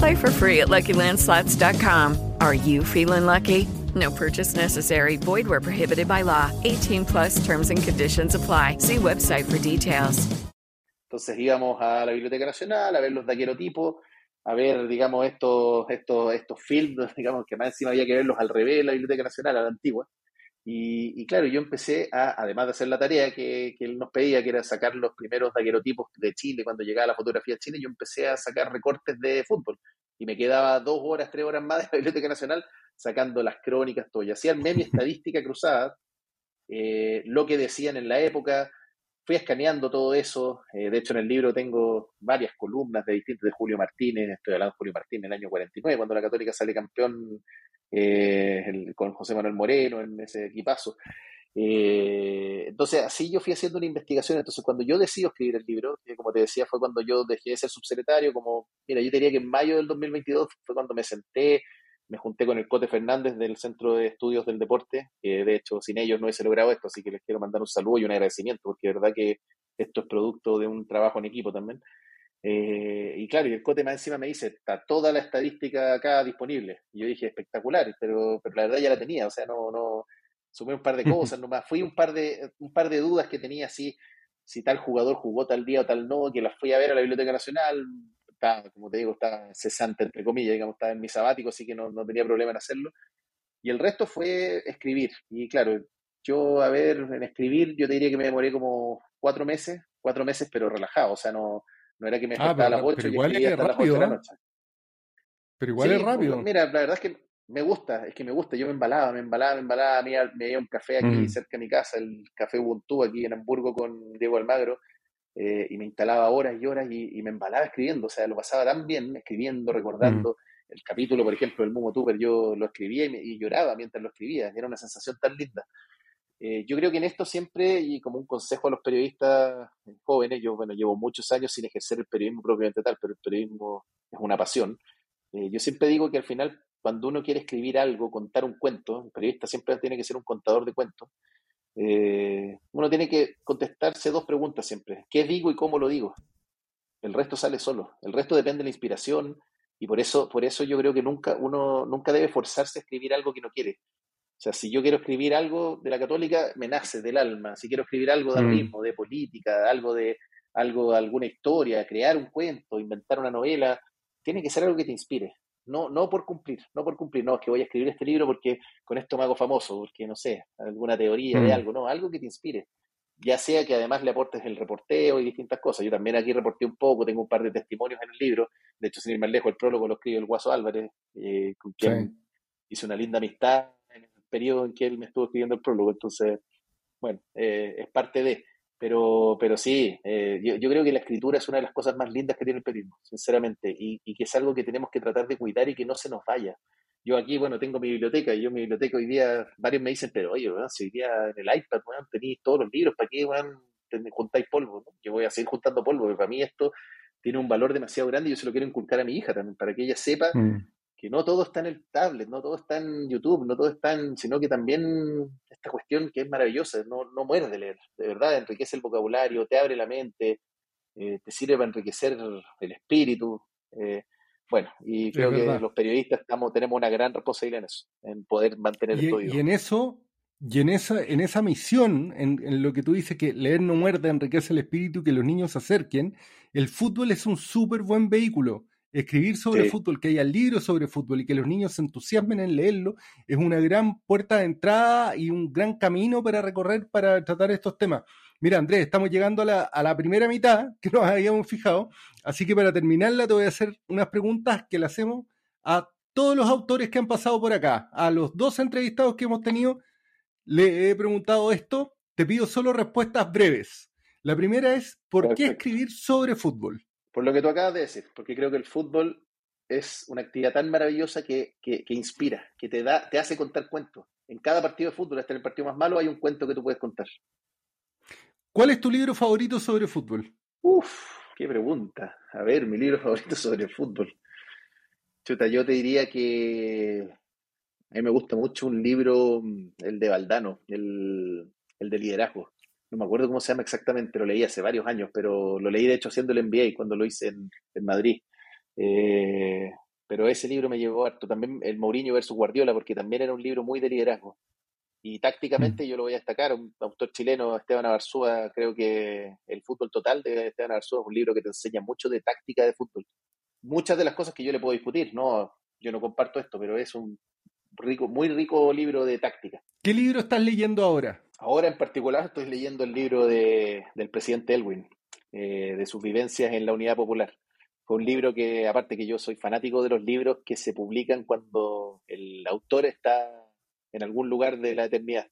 Play for free at LuckyLandSlots.com. Are you feeling lucky? No purchase necessary. Void where prohibited by law. 18 plus terms and conditions apply. See website for details. Entonces íbamos a la Biblioteca Nacional a ver los daguerotipos, a ver, digamos, estos, estos, estos films, digamos, que más encima había que verlos al revés de la Biblioteca Nacional, a la antigua. Y, claro, yo empecé a, además de hacer la tarea que, él nos pedía, que era sacar los primeros daguerotipos de Chile, cuando llegaba la fotografía de Chile, yo empecé a sacar recortes de fútbol. Y me quedaba dos horas, tres horas más de la Biblioteca Nacional sacando las crónicas, todo. Y hacía mi estadística cruzada, eh, lo que decían en la época, fui escaneando todo eso. Eh, de hecho, en el libro tengo varias columnas de distintos de Julio Martínez, estoy hablando de Julio Martínez en el año 49, cuando la Católica sale campeón eh, con José Manuel Moreno en ese equipazo. Eh, entonces, así yo fui haciendo una investigación. Entonces, cuando yo decido escribir el libro, como te decía, fue cuando yo dejé de ser subsecretario, como, mira, yo diría que en mayo del 2022 fue cuando me senté, me junté con el Cote Fernández del Centro de Estudios del Deporte, que de hecho sin ellos no hubiese logrado esto, así que les quiero mandar un saludo y un agradecimiento, porque de verdad que esto es producto de un trabajo en equipo también. Eh, y claro, y el Cote más encima me dice, está toda la estadística acá disponible. Y yo dije, espectacular, pero, pero la verdad ya la tenía, o sea, no, no, sumé un par de cosas nomás, fui un par de, un par de dudas que tenía así, si tal jugador jugó tal día o tal no, que las fui a ver a la Biblioteca Nacional, está, como te digo, está cesante, entre comillas, digamos, estaba en mi sabático, así que no, no, tenía problema en hacerlo. Y el resto fue escribir. Y claro, yo, a ver, en escribir, yo te diría que me demoré como cuatro meses, cuatro meses, pero relajado, o sea, no, no era que me ah, faltaba a las ocho y escribía hasta rápido, las ocho de la noche. Pero igual sí, es rápido. Mira, la verdad es que me gusta, es que me gusta, yo me embalaba, me embalaba, me embalaba, me me iba a un café aquí mm. cerca de mi casa, el café Ubuntu aquí en Hamburgo con Diego Almagro, eh, y me instalaba horas y horas y, y, me embalaba escribiendo, o sea, lo pasaba tan bien escribiendo, recordando. Mm. El capítulo, por ejemplo, del Mumo Tuber, yo lo escribía y, me, y, lloraba mientras lo escribía, era una sensación tan linda. Eh, yo creo que en esto siempre, y como un consejo a los periodistas jóvenes, yo, bueno, llevo muchos años sin ejercer el periodismo propiamente tal, pero el periodismo es una pasión. Eh, yo siempre digo que al final, cuando uno quiere escribir algo, contar un cuento, el periodista siempre tiene que ser un contador de cuentos, eh, uno tiene que contestarse dos preguntas siempre. ¿Qué digo y cómo lo digo? El resto sale solo. El resto depende de la inspiración y por eso, por eso yo creo que nunca, uno nunca debe forzarse a escribir algo que no quiere. O sea, si yo quiero escribir algo de la católica, me nace del alma. Si quiero escribir algo de mm. mismo, de política, algo de algo, alguna historia, crear un cuento, inventar una novela, tiene que ser algo que te inspire. No, no por cumplir, no por cumplir, no, es que voy a escribir este libro porque con esto me hago famoso, porque no sé, alguna teoría mm. de algo, no, algo que te inspire. Ya sea que además le aportes el reporteo y distintas cosas. Yo también aquí reporté un poco, tengo un par de testimonios en el libro. De hecho, sin ir más lejos, el prólogo lo escribe el Guaso Álvarez, eh, con quien sí. hice una linda amistad en el periodo en que él me estuvo escribiendo el prólogo. Entonces, bueno, eh, es parte de. Pero, pero sí, eh, yo, yo, creo que la escritura es una de las cosas más lindas que tiene el periodismo, sinceramente, y, y, que es algo que tenemos que tratar de cuidar y que no se nos vaya. Yo aquí, bueno, tengo mi biblioteca, y yo mi biblioteca hoy día, varios me dicen, pero oye, si hoy día en el iPad, bueno, tenéis todos los libros, ¿para qué, bueno, juntáis polvo? ¿no? Yo voy a seguir juntando polvo, porque para mí esto tiene un valor demasiado grande y yo se lo quiero inculcar a mi hija también, para que ella sepa mm. Que no todo está en el tablet, no todo está en YouTube, no todo está en, sino que también esta cuestión que es maravillosa, no, no mueres de leer, de verdad, enriquece el vocabulario, te abre la mente, eh, te sirve para enriquecer el espíritu. Eh, bueno, y creo que los periodistas estamos, tenemos una gran responsabilidad en eso, en poder mantener y, esto Y en eso, y en esa, en esa misión, en, en, lo que tú dices que leer no muerde, enriquece el espíritu, que los niños se acerquen, el fútbol es un súper buen vehículo. Escribir sobre Sí. fútbol, que haya libros sobre fútbol y que los niños se entusiasmen en leerlo, es una gran puerta de entrada y un gran camino para recorrer para tratar estos temas. Mira, Andrés, estamos llegando a la, a la primera mitad que nos habíamos fijado, así que para terminarla te voy a hacer unas preguntas que le hacemos a todos los autores que han pasado por acá. A los dos entrevistados que hemos tenido, le he preguntado esto. Te pido solo respuestas breves. La primera es, ¿por qué escribir sobre fútbol? Por lo que tú acabas de decir, porque creo que el fútbol es una actividad tan maravillosa que, que- que inspira, que te da, te hace contar cuentos. En cada partido de fútbol, hasta en el partido más malo, hay un cuento que tú puedes contar. ¿Cuál es tu libro favorito sobre fútbol? Uf, qué pregunta. A ver, mi libro favorito sobre el fútbol. Chuta, yo te diría que a mí me gusta mucho un libro, mm, el de Valdano, el, el de liderazgo. No me acuerdo cómo se llama exactamente, lo leí hace varios años, pero lo leí de hecho haciendo el MBA cuando lo hice en, en Madrid. Eh, pero ese libro me llevó harto. También el Mourinho versus Guardiola, porque también era un libro muy de liderazgo. Y tácticamente yo lo voy a destacar, un autor chileno, Esteban Abarzúa, creo que El fútbol total de Esteban Abarzúa es un libro que te enseña mucho de táctica de fútbol. Muchas de las cosas que yo le puedo discutir, no, yo no comparto esto, pero es un rico, muy rico libro de táctica. ¿Qué libro estás leyendo ahora? Ahora en particular estoy leyendo el libro de, del presidente Elwin, eh, de sus vivencias en la Unidad Popular. Fue un libro que, aparte que yo soy fanático de los libros que se publican cuando el autor está en algún lugar de la eternidad.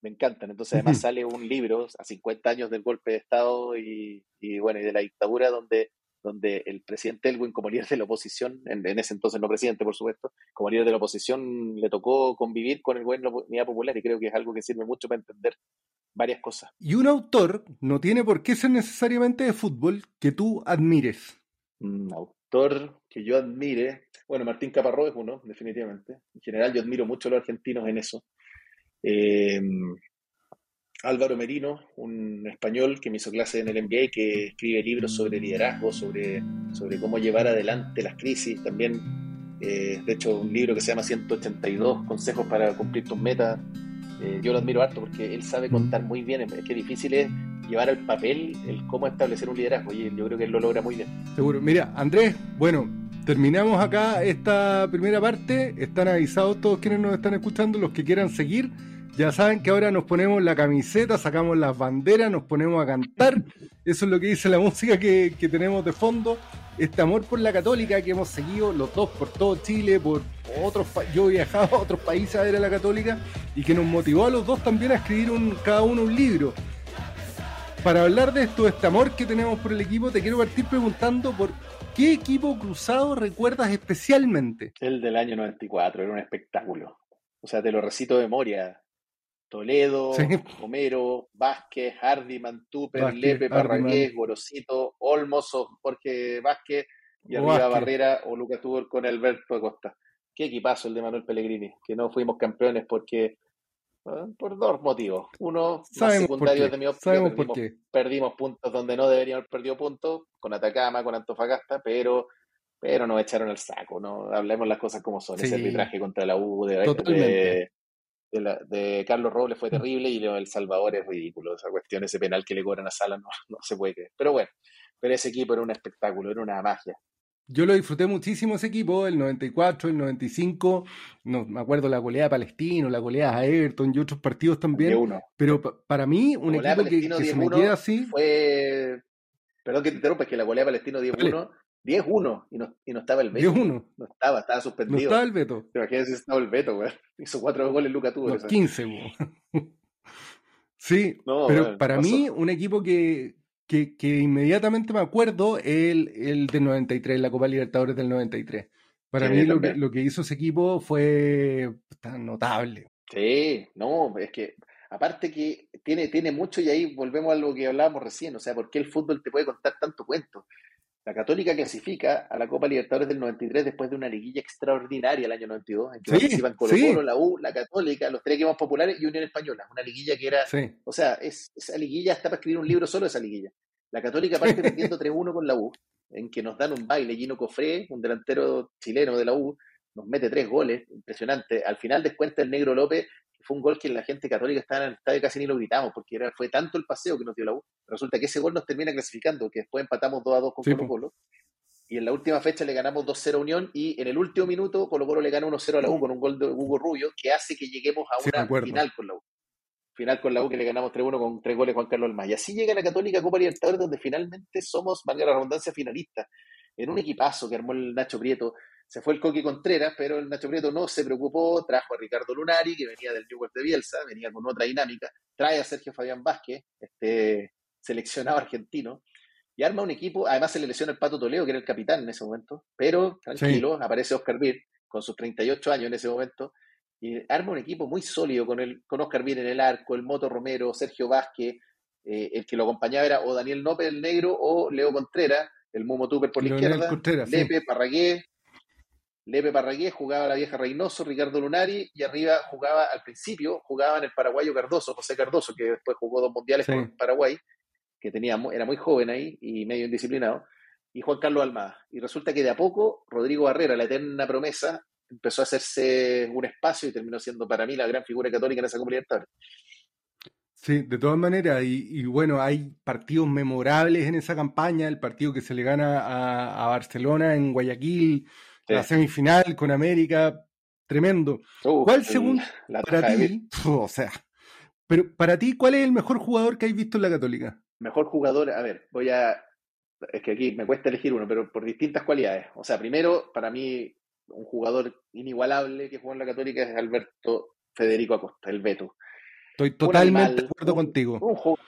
Me encantan. Entonces, además sale un libro a 50 años del golpe de Estado y, y, bueno, y de la dictadura donde, donde el presidente Elwin, como líder de la oposición, en, en ese entonces no presidente, por supuesto, como líder de la oposición, le tocó convivir con el gobierno de la Unidad Popular y creo que es algo que sirve mucho para entender varias cosas. Y un autor no tiene por qué ser necesariamente de fútbol que tú admires. Un autor que yo admire, bueno, Martín Caparrós es uno, definitivamente. En general, yo admiro mucho a los argentinos en eso. Eh, Álvaro Merino, un español que me hizo clase en el MBA, que escribe libros sobre liderazgo, sobre, sobre cómo llevar adelante las crisis. También, eh, de hecho, un libro que se llama 182 consejos para cumplir tus metas. Eh, yo lo admiro harto porque él sabe contar muy bien. Es que difícil es llevar al papel el cómo establecer un liderazgo y yo creo que él lo logra muy bien. Seguro. Mira, Andrés, bueno, terminamos acá esta primera parte. Están avisados todos quienes nos están escuchando, los que quieran seguir. Ya saben que ahora nos ponemos la camiseta, sacamos las banderas, nos ponemos a cantar. Eso es lo que dice la música que, que tenemos de fondo. Este amor por la católica que hemos seguido los dos por todo Chile, por otros yo he viajado a otros países a ver a la católica y que nos motivó a los dos también a escribir un, cada uno un libro. Para hablar de esto, este amor que tenemos por el equipo, te quiero partir preguntando por qué equipo cruzado recuerdas especialmente. El del año 94 era un espectáculo. O sea, te lo recito de memoria. Toledo, Sí. Homero, Vázquez, Hardiman, Tupper, Vázquez, Lepe. Parragués, Gorosito, Olmos, Jorge Vázquez y arriba Vázquez. Barrera o Lucas Tubor con Alberto Acosta. Qué equipazo el de Manuel Pellegrini, que no fuimos campeones porque eh, por dos motivos. Uno, Sabemos de mi óptica, perdimos, perdimos puntos donde no deberíamos haber perdido puntos, con Atacama, con Antofagasta, pero pero nos echaron al saco, ¿no? Hablemos las cosas como son. Ese Sí. arbitraje contra la U de, de, de la- de Carlos Robles fue terrible y del Salvador es ridículo. Esa cuestión, ese penal que le cobran a Sala no, no se puede creer. Pero bueno, pero ese equipo era un espectáculo, era una magia. Yo lo disfruté muchísimo ese equipo, el 94, el 95, no, me acuerdo la goleada a Palestino, la goleada a Everton y otros partidos también. 10-1. Pero pa- para mí, un equipo que, se me 10-1 queda así, Fue. Perdón que te interrumpa, es que la goleada Palestino 10-1, 10-1 y no, y no estaba el Beto. 10-1. No estaba, estaba No suspendido. estaba el Beto. ¿Te imaginas si estaba el Beto, güey? Hizo cuatro goles Luca Tuber. Los 15, bo. Sí, No, pero bueno, para pasó. mí, un equipo que, que, que inmediatamente me acuerdo es el, el del 93, la Copa Libertadores del 93. Para Sí, mí lo que, lo que hizo ese equipo fue tan notable. Sí, no, es que aparte que tiene, tiene mucho y ahí volvemos a lo que hablábamos recién, o sea, ¿por qué el fútbol te puede contar tanto cuento? La Católica clasifica a la Copa Libertadores del 93 después de una liguilla extraordinaria el año 92, en que Sí, participan Colo sí. Colo, la U, la Católica, los tres equipos populares y Unión Española, una liguilla que era, Sí. o sea, es, esa liguilla está para escribir un libro solo esa liguilla. La Católica parte perdiendo 3-1 con la U, en que nos dan un baile, Gino Cofré, un delantero chileno de la U, nos mete tres goles, impresionante. Al final descuenta el Negro López, fue un gol que la gente católica estaba en el estadio y casi ni lo gritamos, porque era, fue tanto el paseo que nos dio la U. Resulta que ese gol nos termina clasificando, que después empatamos 2 a 2 con Sí, Colo. Colo. y en la última fecha le ganamos 2-0 a Unión y en el último minuto Colo Colo le gana 1-0 a la U con un gol de Hugo Rubio que hace que lleguemos a una final con la U. Final con la U que le ganamos 3-1 con tres goles Juan Carlos Almaz. Y así llega la Católica Copa Libertadores donde finalmente somos, valga la redundancia, finalistas. En un equipazo que armó el Nacho Prieto. Se fue el Coqui Contreras, pero el Nacho Prieto no se preocupó, trajo a Ricardo Lunari, que venía del Newell's de Bielsa, venía con otra dinámica, trae a Sergio Fabián Vázquez, este seleccionado argentino, y arma un equipo, además se le lesiona el Pato Toledo, que era el capitán en ese momento, pero tranquilo, aparece Oscar Bir, con sus 38 años en ese momento, y arma un equipo muy sólido con, el, con Oscar Bir en el arco, el Moto Romero, Sergio Vázquez, eh, el que lo acompañaba era o Daniel Nope, el negro, o Leo Contreras, el Mumo Tupper por la izquierda, Contreras, sí. Lepe, Parragué, Lepe Parragué jugaba la vieja Reynoso, Ricardo Lunari, y arriba jugaba, al principio, jugaban el paraguayo Cardoso, José Cardoso, que después jugó dos mundiales Sí. con Paraguay, que tenía, era muy joven ahí y medio indisciplinado, y Juan Carlos Almada. Y resulta que de a poco, Rodrigo Barrera, la eterna promesa, empezó a hacerse un espacio y terminó siendo para mí la gran figura católica en esa Libertadores. Sí, de todas maneras, y, y bueno, hay partidos memorables en esa campaña, el partido que se le gana a, a Barcelona en Guayaquil, Sí. la semifinal con América, tremendo. ¿Cuál según la para ti, o sea, pero para ti, cuál es el mejor jugador que has visto en la Católica? Mejor jugador, a ver, voy a. Es que aquí me cuesta elegir uno, pero por distintas cualidades. O sea, primero, para mí, un jugador inigualable que jugó en la Católica es Alberto Federico Acosta, el Beto. Estoy totalmente de acuerdo un- contigo. Un jugador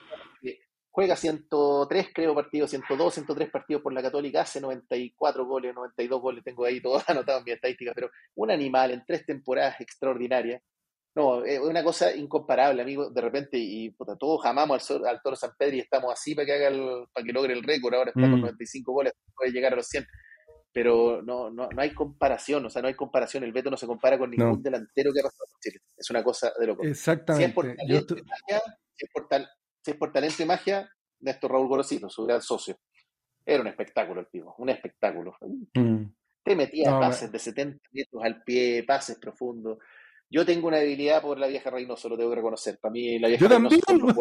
juega 103, creo, partidos, 102, 103 partidos por la Católica, hace 94 goles, 92 goles, tengo ahí todo anotado en mi estadística, pero un animal en tres temporadas extraordinarias. No, es una cosa incomparable, amigo. De repente, y puta, todos amamos al, Toro San Pedro y estamos así para que haga el- para que logre el récord. Ahora está con Mm. 95 goles, puede llegar a los 100. Pero no, no, no hay comparación, o sea, no hay comparación. El Beto no se compara con ningún No. delantero que ha pasado por Chile. Es una cosa de loco. Si es Exactamente. por Yo talento estoy- y magia, si es por, tal- si es por talento y magia, Néstor Raúl Gorosito, su gran socio. Era un espectáculo el tipo, un espectáculo. Mm. Te metía No, pases de 70 metros al pie, pases profundos. Yo tengo una debilidad por la vieja Reynoso, lo tengo que reconocer. Para mí la vieja Yo Reynoso también.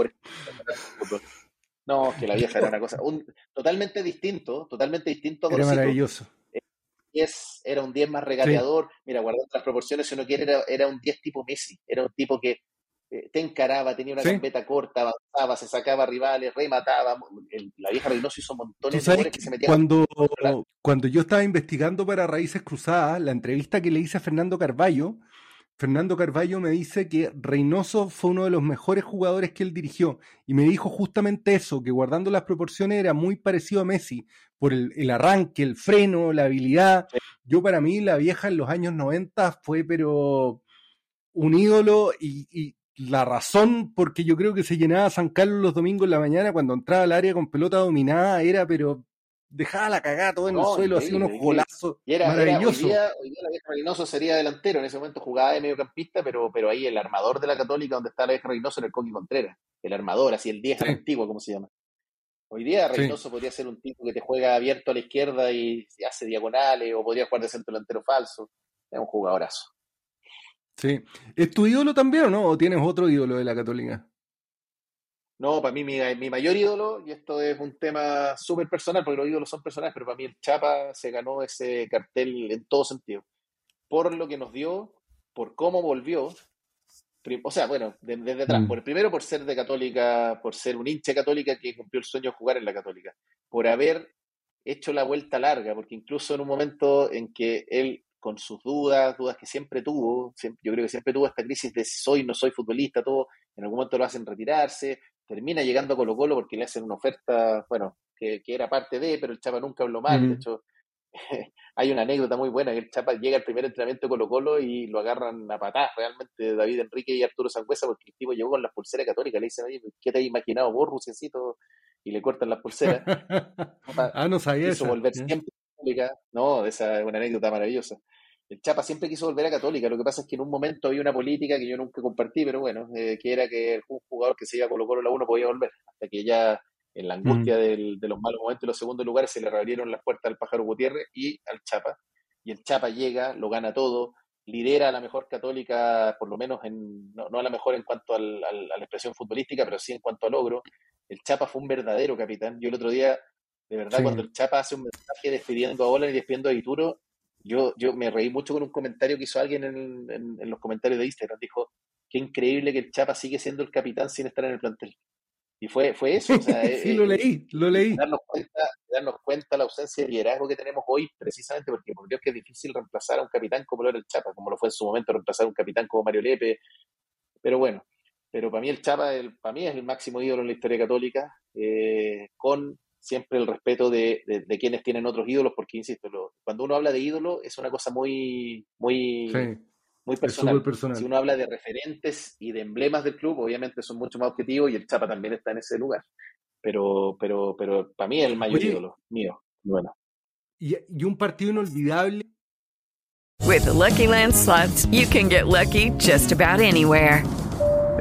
No, es que la vieja era una cosa un- totalmente distinto, totalmente distinto a Era maravilloso. 10, era un 10 más regateador. Mira, guardando las proporciones, si uno quiere, era, era un 10 tipo Messi. Era un tipo que eh, te encaraba, tenía una Sí. gambeta corta, avanzaba, se sacaba rivales, remataba. El- la vieja Reynoso hizo montones de goles que que se metían. cuando, cuando yo estaba investigando para Raíces Cruzadas, la entrevista que le hice a Fernando Carballo, Fernando Carballo me dice que Reynoso fue uno de los mejores jugadores que él dirigió y me dijo justamente eso, que guardando las proporciones era muy parecido a Messi por el, el arranque, el freno, la habilidad. Yo para mí la vieja en los años 90 fue pero un ídolo y, y la razón porque yo creo que se llenaba San Carlos los domingos en la mañana cuando entraba al área con pelota dominada era pero dejaba la cagada todo en el suelo, hacía unos golazos Y era, era- hoy, maravillosos. día, hoy día la vieja Reynoso sería delantero, en ese momento jugaba de mediocampista, pero, pero ahí el armador de la Católica, donde está la vieja Reynoso, era el Coqui Contreras, el armador, así el 10 Sí. antiguo, como se llama. Hoy día Sí. Reynoso podría ser un tipo que te juega abierto a la izquierda y hace diagonales, o podría jugar de centro delantero falso. Es un jugadorazo. Sí. ¿Es tu ídolo también o no? ¿O tienes otro ídolo de la Católica? No, para mí mi, mi mayor ídolo, y esto es un tema súper personal, porque los ídolos son personales, pero para mí el Chapa se ganó ese cartel en todo sentido. Por lo que nos dio, por cómo volvió, o sea, bueno, de- desde atrás, Mm. por, primero por ser de Católica, por ser un hincha católica que cumplió el sueño de jugar en la Católica, por haber hecho la vuelta larga, porque incluso en un momento en que él, con sus dudas, dudas que siempre tuvo, siempre- yo creo que siempre tuvo esta crisis de si soy, no soy futbolista, todo, en algún momento lo hacen retirarse, termina llegando a Colo Colo porque le hacen una oferta, bueno, que, que era parte de, pero el Chapa nunca habló mal, de hecho, hay una anécdota muy buena, que el Chapa llega al primer entrenamiento de Colo Colo y lo agarran a patadas realmente David Enrique y Arturo Sangüesa porque el tipo llegó con las pulseras católicas, le dicen, oye, ¿qué te has imaginado vos, Rusiacito? Y le cortan las pulseras. ah, no sabía esa. volver siempre. No, esa es una anécdota maravillosa. El Chapa siempre quiso volver a Católica. Lo que pasa es que en un momento había una política que yo nunca compartí, pero bueno, eh, que era que un jugador que se iba a Colo Colo la 1 podía volver. Hasta que ya en la angustia del- de los malos momentos y los segundos lugares se le reabrieron las puertas al Pájaro Gutiérrez y al Chapa. Y el Chapa llega, lo gana todo, lidera a la mejor católica, por lo menos en, no, no a la mejor en cuanto al- al- a la expresión futbolística, pero sí en cuanto a logro. El Chapa fue un verdadero capitán. Yo el otro día De verdad, cuando el Chapa hace un mensaje despidiendo a Ola y despidiendo a Ituro, yo, yo me reí mucho con un comentario que hizo alguien en, en, los comentarios de Instagram. Dijo, qué increíble que el Chapa sigue siendo el capitán sin estar en el plantel. Y fue, fue eso. O sea, sí, lo leí, lo leí. Darnos cuenta, darnos cuenta la ausencia de liderazgo que tenemos hoy, precisamente porque por Dios que es difícil reemplazar a un capitán como lo era el Chapa, como lo fue en su momento reemplazar a un capitán como Mario Lepe. Pero bueno, pero para mí el Chapa, el, para mí es el máximo ídolo en la historia católica, eh, con siempre el respeto de, de, quienes tienen otros ídolos, porque, insisto, cuando uno habla de ídolo es una cosa muy, muy, muy personal. Si uno habla de referentes y de emblemas del club, obviamente son mucho más objetivos y el Chapa también está en ese lugar. Pero, pero, pero para mí es el mayor ídolo mío. Bueno. Y, y un partido inolvidable. With Lucky Land slots, you can get lucky just about anywhere.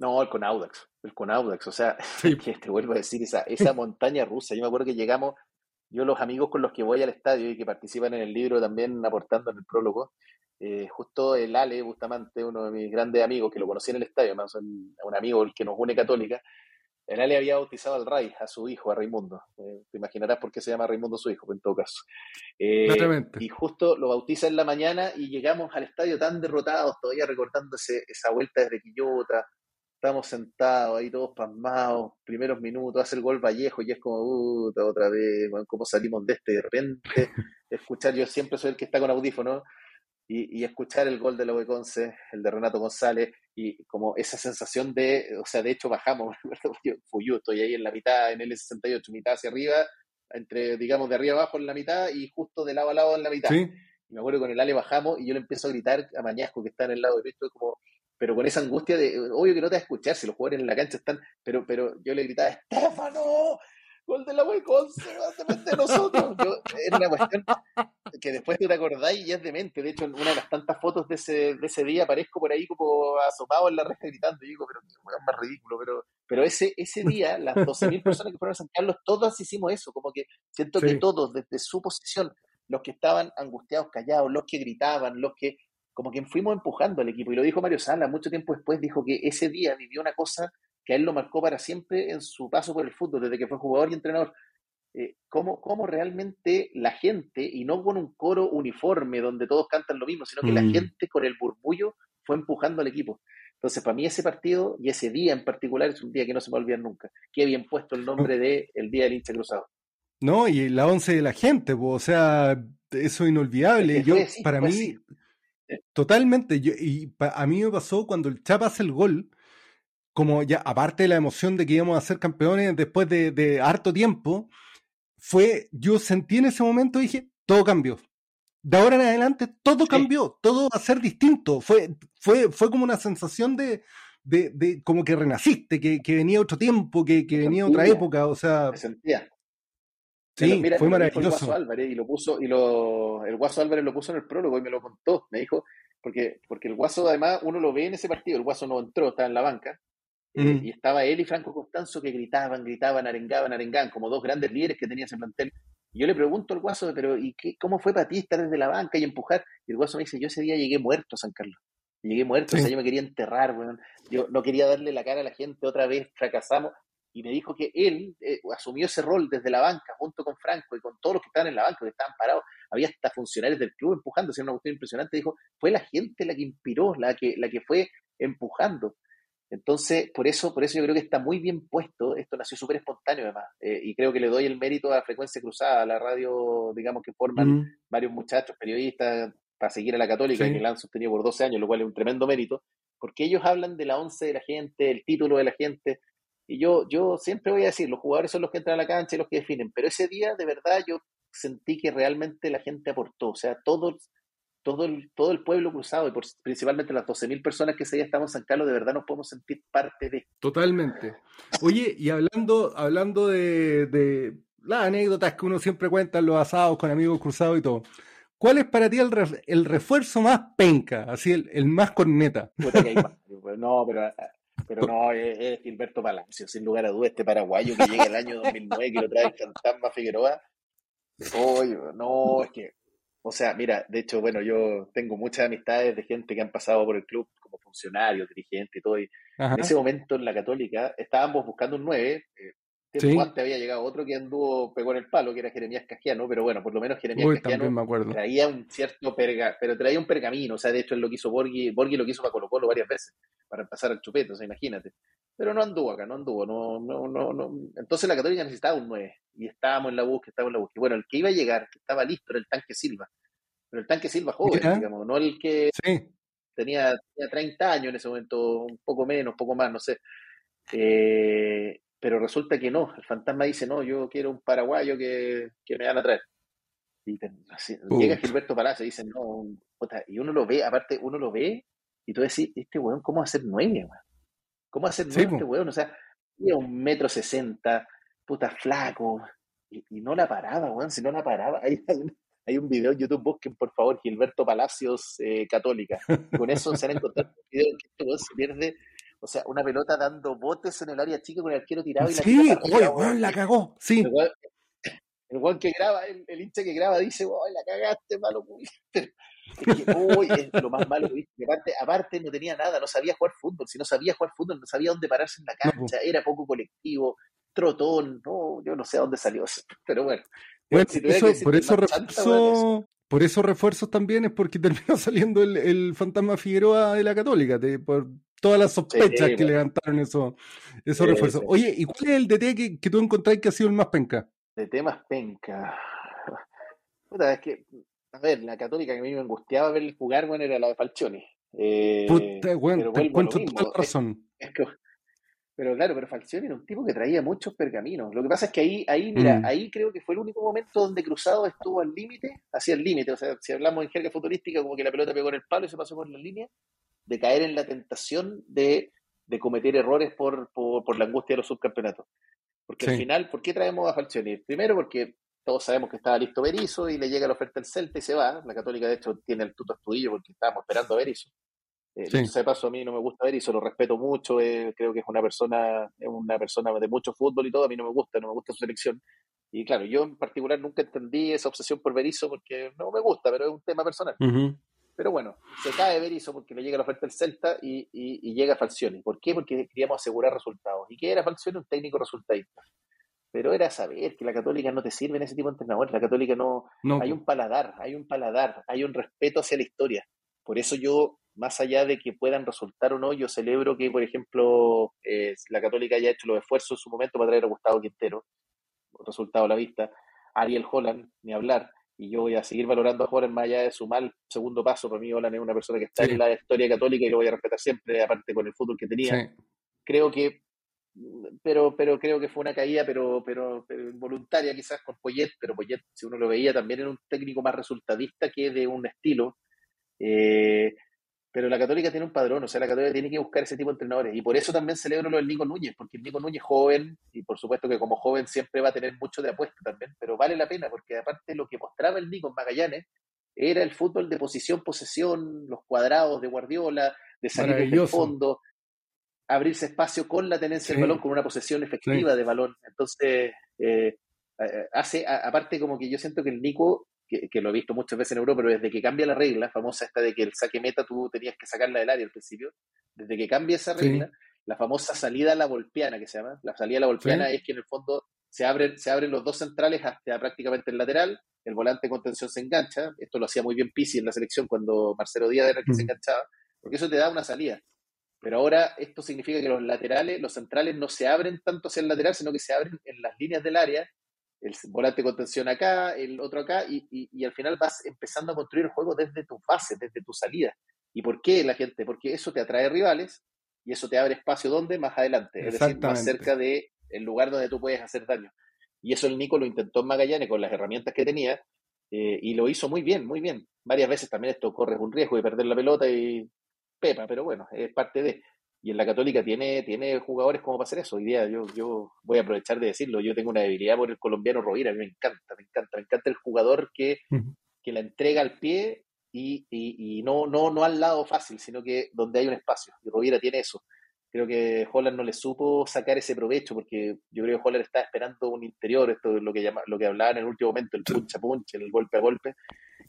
No, el Conaudax. El Conaudax. O sea, sí. que te vuelvo a decir, esa, esa montaña rusa. Yo me acuerdo que llegamos yo los amigos con los que voy al estadio y que participan en el libro también aportando en el prólogo, eh, justo el Ale Bustamante, uno de mis grandes amigos que lo conocí en el estadio, más un, un amigo el que nos une católica, el Ale había bautizado al Ray, a su hijo, a Raimundo. Eh, te imaginarás por qué se llama Raimundo su hijo, en todo caso. Eh, y justo lo bautiza en la mañana y llegamos al estadio tan derrotados, todavía recordándose esa vuelta desde Quillota, estamos sentados ahí todos pasmados, primeros minutos, hace el gol Vallejo y es como, otra vez, ¿cómo salimos de este? De repente, escuchar, yo siempre soy el que está con audífono, y, escuchar el gol de la Conce, el de Renato González, y como esa sensación de, o sea, de hecho bajamos, yo, fui yo, estoy ahí en la mitad, en el 68, mitad hacia arriba, entre, digamos, de arriba abajo en la mitad y justo de lado a lado en la mitad. Y me acuerdo que con el Ale bajamos y yo le empiezo a gritar a Mañasco, que está en el lado derecho, como, pero con esa angustia de, obvio que no te vas a escuchar si los jugadores en la cancha están, pero, pero yo le gritaba, Estefano, gol de la Hueconce, de nosotros. Yo, era una cuestión que después te acordáis y es demente. De hecho, en una de las tantas fotos de ese, de ese día aparezco por ahí como asomado en la reja gritando. Y digo, pero es más ridículo. Pero, pero ese, ese día, las 12.000 personas que fueron a San Carlos, todas hicimos eso. Como que siento que todos, desde su posición, los que estaban angustiados, callados, los que gritaban, los que como que fuimos empujando al equipo. Y lo dijo Mario Sala, mucho tiempo después, dijo que ese día vivió una cosa que a él lo marcó para siempre en su paso por el fútbol, desde que fue jugador y entrenador. Eh, cómo, cómo, realmente la gente, y no con un coro uniforme donde todos cantan lo mismo, sino que la mm. gente con el burbullo fue empujando al equipo. Entonces, para mí ese partido y ese día en particular es un día que no se me va a olvidar nunca. Qué bien puesto el nombre de el Día del Hincha Cruzado. No, y la once de la gente, o sea, eso inolvidable. Yo, para mí, Totalmente. y a mí me pasó cuando el Chapa hace el gol, como ya, aparte de la emoción de que íbamos a ser campeones después de, harto tiempo, fue, yo sentí en ese momento, dije, todo cambió. De ahora en adelante, todo cambió, todo va a ser distinto. Fue, fue, fue como una sensación de, de, como que renaciste, que, venía otro tiempo, que, que venía otra época, o sea. sentía. Sí, fue maravilloso. El Guaso Álvarez y lo puso, y lo, el Guaso Álvarez lo puso en el prólogo y me lo contó. Me dijo, porque, porque el Guaso además uno lo ve en ese partido, el Guaso no entró, estaba en la banca. Eh, y estaba él y Franco Costanzo que gritaban, gritaban, arengaban, arengaban, como dos grandes líderes que tenía ese plantel. Y yo le pregunto al Guaso, pero ¿y qué, cómo fue para ti estar desde la banca y empujar? Y el Guaso me dice, yo ese día llegué muerto a San Carlos. Llegué muerto, o sea, yo me quería enterrar, yo no quería darle la cara a la gente, otra vez fracasamos, y me dijo que él eh, asumió ese rol desde la banca, junto con Franco y con todos los que estaban en la banca, que estaban parados, había hasta funcionarios del club empujando, era una cuestión impresionante, dijo, fue la gente la que inspiró, la que, la que fue empujando. Entonces, por eso, por eso yo creo que está muy bien puesto, esto nació súper espontáneo además, eh, y creo que le doy el mérito a Frecuencia Cruzada, a la radio, digamos, que forman varios muchachos, periodistas, para seguir a la católica, que la han sostenido por 12 años, lo cual es un tremendo mérito, porque ellos hablan de la once de la gente, el título de la gente, y yo, yo siempre voy a decir, los jugadores son los que entran a la cancha y los que definen, pero ese día de verdad yo sentí que realmente la gente aportó, o sea, todos todo el, todo el pueblo cruzado y por, principalmente las 12.000 personas que ese día estamos en San Carlos, de verdad nos podemos sentir parte de. Totalmente. Oye, y hablando, hablando de, de las anécdotas que uno siempre cuenta en los asados con amigos cruzados y todo, ¿cuál es para ti el, el refuerzo más penca, así el, el más corneta? No, pero pero no, es, Gilberto Palacio, sin lugar a dudas, este paraguayo que llega el año 2009, que lo trae el fantasma Figueroa. Oye, no, es que o sea, mira, de hecho, bueno, yo tengo muchas amistades de gente que han pasado por el club como funcionarios, dirigentes y todo. Y en ese momento en la Católica estábamos buscando un 9. Eh, tiempo antes había llegado otro que anduvo, pegó en el palo, que era Jeremías Cajiano, pero bueno, por lo menos Jeremías Uy, traía un cierto perga, pero traía un pergamino. O sea, de hecho, él lo quiso Borghi, Borghi lo quiso para Colo Colo varias veces, para pasar al chupete, o sea, imagínate. Pero no anduvo acá, no anduvo, no, no, no, no. Entonces la Católica necesitaba un 9 y estábamos en la búsqueda, estábamos en la búsqueda. Bueno, el que iba a llegar, que estaba listo, era el tanque Silva pero el tanque Silva joven, digamos, no el que tenía, tenía, 30 años en ese momento, un poco menos, un poco más, no sé. Eh, pero resulta que no, el fantasma dice, no, yo quiero un paraguayo que, que me van a traer. Y llega Gilberto Palacio y dice, no, y uno lo ve, aparte uno lo ve, y tú decís, este weón, ¿cómo hacer nueve, weón? ¿Cómo hacer nueve este weón? O sea, un metro sesenta, puta flaco, y, no la paraba, weón, si no la paraba, ahí hay un video en YouTube, busquen por favor Gilberto Palacios eh, Católica. Con eso se han encontrado un video que este se pierde, o sea, una pelota dando botes en el área chica con el arquero tirado y la Sí, oye, la cagó, sí. El weón que graba, el, hincha que graba dice, ¡ay, la cagaste, malo! Es que, uy, es lo más malo que Aparte, aparte, no tenía nada, no sabía jugar fútbol. Si no sabía jugar fútbol, no sabía dónde pararse en la cancha, era poco colectivo, trotón, no, yo no sé a dónde salió, pero bueno. Bueno, por eso por esos refuerzos también es porque terminó saliendo el, fantasma Figueroa de la Católica, por todas las sospechas que levantaron esos, esos refuerzos. Oye, ¿y cuál es el DT que, que tú encontrás que ha sido el más penca? DT más penca. Puta, es que, a ver, la Católica que a mí me angustiaba ver jugar, bueno, era la de Falcioni. Eh, Puta, bueno, te encuentro toda la razón. Es que, pero claro, pero Falcioni era un tipo que traía muchos pergaminos. Lo que pasa es que ahí, ahí, mira, mm. ahí creo que fue el único momento donde Cruzado estuvo al límite, hacia el límite. O sea, si hablamos en jerga futurística, como que la pelota pegó en el palo y se pasó por la línea, de caer en la tentación de, de cometer errores por, por, la angustia de los subcampeonatos. Porque al final, ¿por qué traemos a Falcioni? Primero porque todos sabemos que estaba listo Berizzo y le llega la oferta del Celta y se va. La Católica, de hecho, tiene el tuto estudillo porque estábamos esperando a Berizzo. Eh, sí. paso, a mí no me gusta se lo respeto mucho. Eh, creo que es una persona, es una persona de mucho fútbol y todo. A mí no me gusta, no me gusta su selección. Y claro, yo en particular nunca entendí esa obsesión por Berizzo porque no me gusta, pero es un tema personal. Pero bueno, se cae Berizzo porque le llega la oferta del Celta y, y, llega Falcioni. ¿Por qué? Porque queríamos asegurar resultados. ¿Y qué era Falcioni? Un técnico resultadista. Pero era saber que la Católica no te sirve en ese tipo de entrenadores. La Católica no. Hay un paladar, hay un paladar, hay un respeto hacia la historia. Por eso yo más allá de que puedan resultar o no, yo celebro que, por ejemplo, eh, la Católica haya hecho los esfuerzos en su momento para traer a Gustavo Quintero, resultado a la vista, Ariel Holland, ni hablar, y yo voy a seguir valorando a Holland más allá de su mal segundo paso, para mí Holland es una persona que está en la historia católica y lo voy a respetar siempre, aparte con el fútbol que tenía. Creo que pero pero creo que fue una caída pero, pero pero involuntaria quizás con Poyet, pero Poyet si uno lo veía también era un técnico más resultadista que de un estilo. Eh, pero la Católica tiene un padrón, o sea, la Católica tiene que buscar ese tipo de entrenadores. Y por eso también celebro lo del Nico Núñez, porque el Nico Núñez joven, y por supuesto que como joven siempre va a tener mucho de apuesta también, pero vale la pena, porque aparte lo que mostraba el Nico en Magallanes era el fútbol de posición-posesión, los cuadrados de Guardiola, de salir del fondo, abrirse espacio con la tenencia del balón, con una posesión efectiva de balón. Entonces, eh, eh, hace, aparte como que yo siento que el Nico que, lo he visto muchas veces en Europa, pero desde que cambia la regla, famosa esta de que el saque meta tú tenías que sacarla del área al principio, desde que cambia esa regla, la famosa salida a la volpiana que se llama, la salida a la volpiana es que en el fondo se abren, se abren los dos centrales hasta prácticamente el lateral, el volante con tensión se engancha, esto lo hacía muy bien Pisi en la selección cuando Marcelo Díaz era el que se enganchaba, porque eso te da una salida. Pero ahora esto significa que los laterales, los centrales no se abren tanto hacia el lateral, sino que se abren en las líneas del área, el volante de contención acá, el otro acá, y, y, al final vas empezando a construir el juego desde tu base, desde tu salida. ¿Y por qué la gente? Porque eso te atrae rivales y eso te abre espacio donde más adelante, es decir, más cerca del el lugar donde tú puedes hacer daño. Y eso el Nico lo intentó en Magallanes con las herramientas que tenía eh, y lo hizo muy bien, muy bien. Varias veces también esto corres un riesgo de perder la pelota y pepa, pero bueno, es parte de. Y en la Católica tiene, tiene jugadores como para hacer eso. Hoy día yo, yo voy a aprovechar de decirlo. Yo tengo una debilidad por el colombiano Rovira. A mí me encanta, me encanta. Me encanta el jugador que, que la entrega al pie y, y, no, no, no al lado fácil, sino que donde hay un espacio. Y Rovira tiene eso creo que Holland no le supo sacar ese provecho porque yo creo que Holland está esperando un interior, esto es lo que llama, lo que hablaba en el último momento, el puncha punch, el golpe a golpe.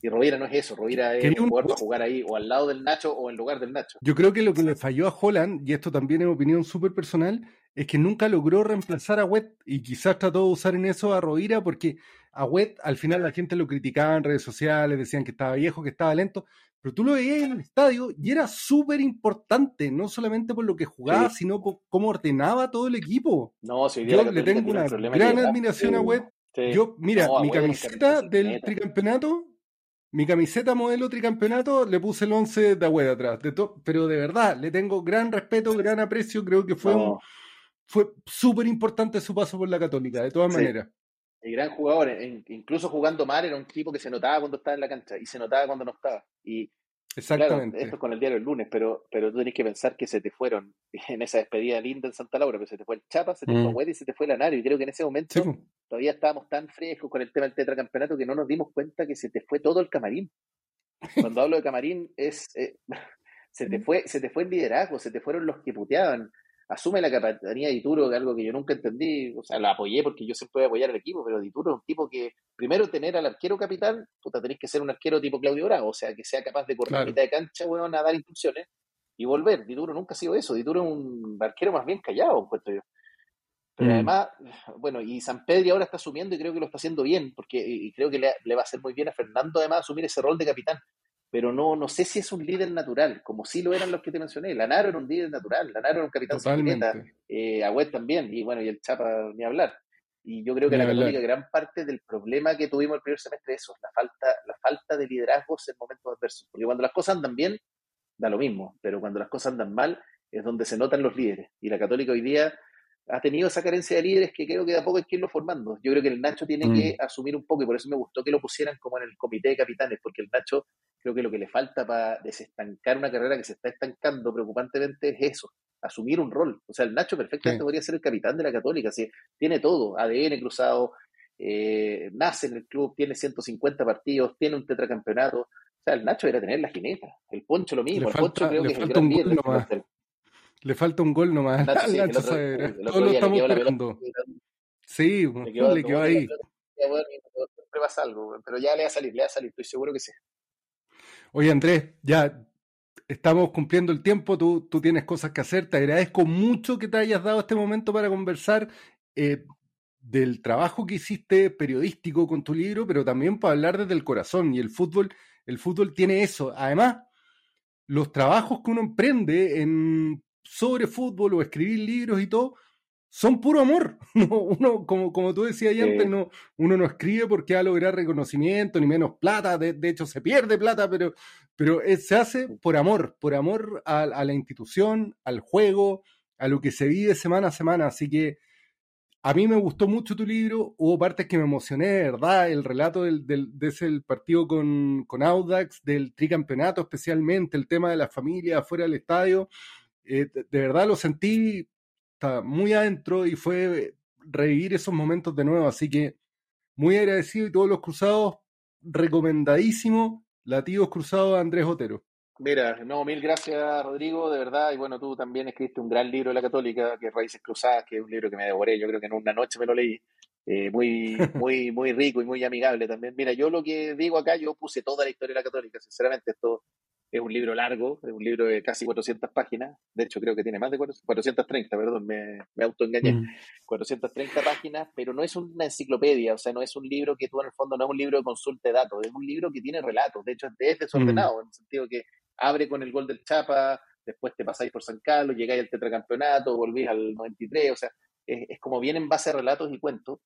Y Rovira no es eso, Rovira es un jugador jugar ahí o al lado del Nacho o en lugar del Nacho. Yo creo que lo que le falló a Holland, y esto también es opinión súper personal, es que nunca logró reemplazar a Wet y quizás trató de usar en eso a Rovira porque a Wet al final la gente lo criticaba en redes sociales, decían que estaba viejo, que estaba lento, pero tú lo veías en el estadio y era súper importante, no solamente por lo que jugaba, sino por cómo ordenaba todo el equipo. No, Yo le tengo una gran admiración a Web. Yo, mira, mi camiseta del tricampeonato, mi camiseta modelo tricampeonato, le puse el 11 de Web atrás. De pero de verdad, le tengo gran respeto, gran aprecio. Creo que fue fue súper importante su paso por la Católica, de todas maneras el gran jugador, incluso jugando mal, era un tipo que se notaba cuando estaba en la cancha y se notaba cuando no estaba. Y Exactamente. esto es con el diario el lunes, pero, pero tú tenés que pensar que se te fueron en esa despedida linda en Santa Laura, pero se te fue el Chapa, se te fue mm. y se te fue el Anario. Y creo que en ese momento todavía estábamos tan frescos con el tema del tetracampeonato que no nos dimos cuenta que se te fue todo el camarín. Cuando hablo de camarín es eh, se te fue, se te fue el liderazgo, se te fueron los que puteaban, asume la capitanía de Dituro, que es algo que yo nunca entendí, o sea, la apoyé porque yo siempre voy a apoyar al equipo, pero Dituro es un tipo que, primero, tener al arquero capitán, puta, tenés que ser un arquero tipo Claudio Bravo, o sea, que sea capaz de correr a mitad de cancha, weón, a dar instrucciones y volver. Dituro nunca ha sido eso, Dituro es un arquero más bien callado, encuentro yo. Pero mm. además, bueno, y San Pedro ahora está asumiendo y creo que lo está haciendo bien, porque y creo que le, le va a hacer muy bien a Fernando además asumir ese rol de capitán pero no, no sé si es un líder natural, como sí lo eran los que te mencioné. Lanaro era un líder natural, Lanaro era un capitán secreta, eh, Agüet también, y bueno, y el Chapa ni hablar. Y yo creo que la Católica, gran parte del problema que tuvimos el primer semestre es eso, la falta, la falta de liderazgos en momentos adversos. Porque cuando las cosas andan bien, da lo mismo, pero cuando las cosas andan mal, es donde se notan los líderes. Y la Católica hoy día ha tenido esa carencia de líderes que creo que de a poco hay que irlo formando. Yo creo que el Nacho tiene que mm. asumir un poco, y por eso me gustó que lo pusieran como en el comité de capitanes, porque el Nacho creo que lo que le falta para desestancar una carrera que se está estancando preocupantemente es eso, asumir un rol. O sea, el Nacho perfectamente podría ser el capitán de la Católica, si tiene todo, ADN cruzado, eh, nace en el club, tiene 150 partidos, tiene un tetracampeonato. O sea, el Nacho era tener la jineta. El Poncho lo mismo. el Poncho creo que es el gran líder. Le falta un gol nomás. Todos lo estamos esperando. Sí, le quedó, le quedó ahí. Siempre pasa algo, pero ya le va a salir, le va a salir, estoy seguro que sí. Oye, Andrés, ya estamos cumpliendo el tiempo, tú, tú tienes cosas que hacer. Te agradezco mucho que te hayas dado este momento para conversar eh, del trabajo que hiciste periodístico con tu libro, pero también para hablar desde el corazón. Y el fútbol, el fútbol tiene eso. Además, los trabajos que uno emprende en sobre fútbol o escribir libros y todo, son puro amor. uno, como, como tú decías antes, no, uno no escribe porque va a lograr reconocimiento, ni menos plata, de, hecho se pierde plata, pero, pero se hace por amor, por amor a, la institución, al juego, a lo que se vive semana a semana. Así que a mí me gustó mucho tu libro, hubo partes que me emocioné, verdad, el relato del, del, de ese partido con, con Audax, del tricampeonato especialmente, el tema de la familia afuera del estadio eh, de, verdad lo sentí muy adentro y fue revivir esos momentos de nuevo. Así que muy agradecido y todos los cruzados, recomendadísimo. Latidos cruzados Andrés Otero. Mira, no, mil gracias Rodrigo, de verdad. Y bueno, tú también escribiste un gran libro de la Católica, que es Raíces Cruzadas, que es un libro que me devoré. Yo creo que en una noche me lo leí. Eh, muy, muy, muy rico y muy amigable también. Mira, yo lo que digo acá, yo puse toda la historia de la Católica, sinceramente, esto es un libro largo, es un libro de casi 400 páginas. De hecho, creo que tiene más de 430, perdón, me, me autoengañé. 430 mm. páginas, pero no es una enciclopedia, o sea, no es un libro que tú en el fondo no es un libro de consulta de datos, es un libro que tiene relatos. De hecho, es desordenado, mm. en el sentido que abre con el gol del Chapa, después te pasáis por San Carlos, llegáis al tetracampeonato, volvís al 93, o sea, es, es como bien en base a relatos y cuentos.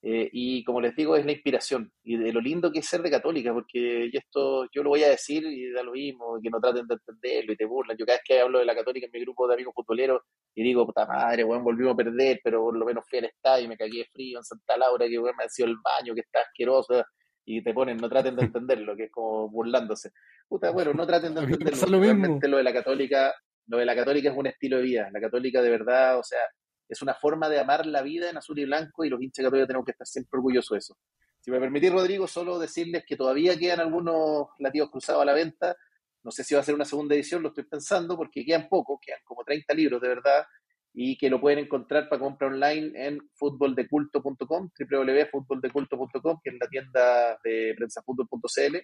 Eh, y como les digo, es la inspiración y de lo lindo que es ser de católica, porque esto yo lo voy a decir y da lo mismo, que no traten de entenderlo y te burlan. Yo cada vez que hablo de la católica en mi grupo de amigos futboleros y digo, puta madre, weón, volvimos a perder, pero por lo menos fui al estadio y me cagué frío en Santa Laura, que weón me ha sido el baño, que está asqueroso, y te ponen, no traten de entenderlo, que es como burlándose. Puta, bueno, no traten de entenderlo. lo Realmente lo de la católica, lo de la católica es un estilo de vida. La católica de verdad, o sea, es una forma de amar la vida en azul y blanco y los hinchas católicos tenemos que estar siempre orgullosos de eso. Si me permitís, Rodrigo, solo decirles que todavía quedan algunos latidos cruzados a la venta. No sé si va a ser una segunda edición, lo estoy pensando, porque quedan pocos, quedan como 30 libros de verdad, y que lo pueden encontrar para compra online en futboldeculto.com, www.futboldeculto.com, que es la tienda de prensafutbol.cl.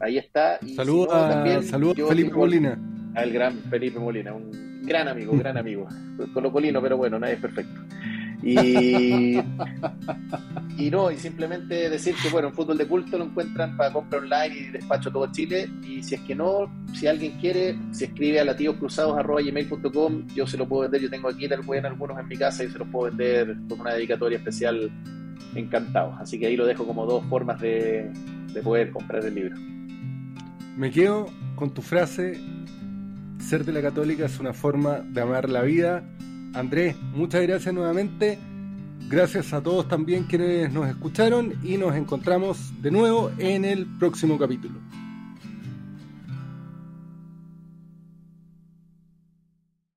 Ahí está. Y Saludos si no, a, también saludos Felipe tengo- Molina. al gran Felipe Molina, un gran amigo, gran amigo. Colocolino, pero bueno, nadie es perfecto. Y, y no, y simplemente decir que bueno, en fútbol de culto lo encuentran para compra online y despacho todo Chile. Y si es que no, si alguien quiere, si escribe a latidoscruzados.gmail.com, yo se lo puedo vender. Yo tengo aquí tal pueden algunos en mi casa y se los puedo vender con una dedicatoria especial encantado. Así que ahí lo dejo como dos formas de, de poder comprar el libro. Me quedo con tu frase, ser de la católica es una forma de amar la vida. Andrés, muchas gracias nuevamente. Gracias a todos también quienes nos escucharon y nos encontramos de nuevo en el próximo capítulo.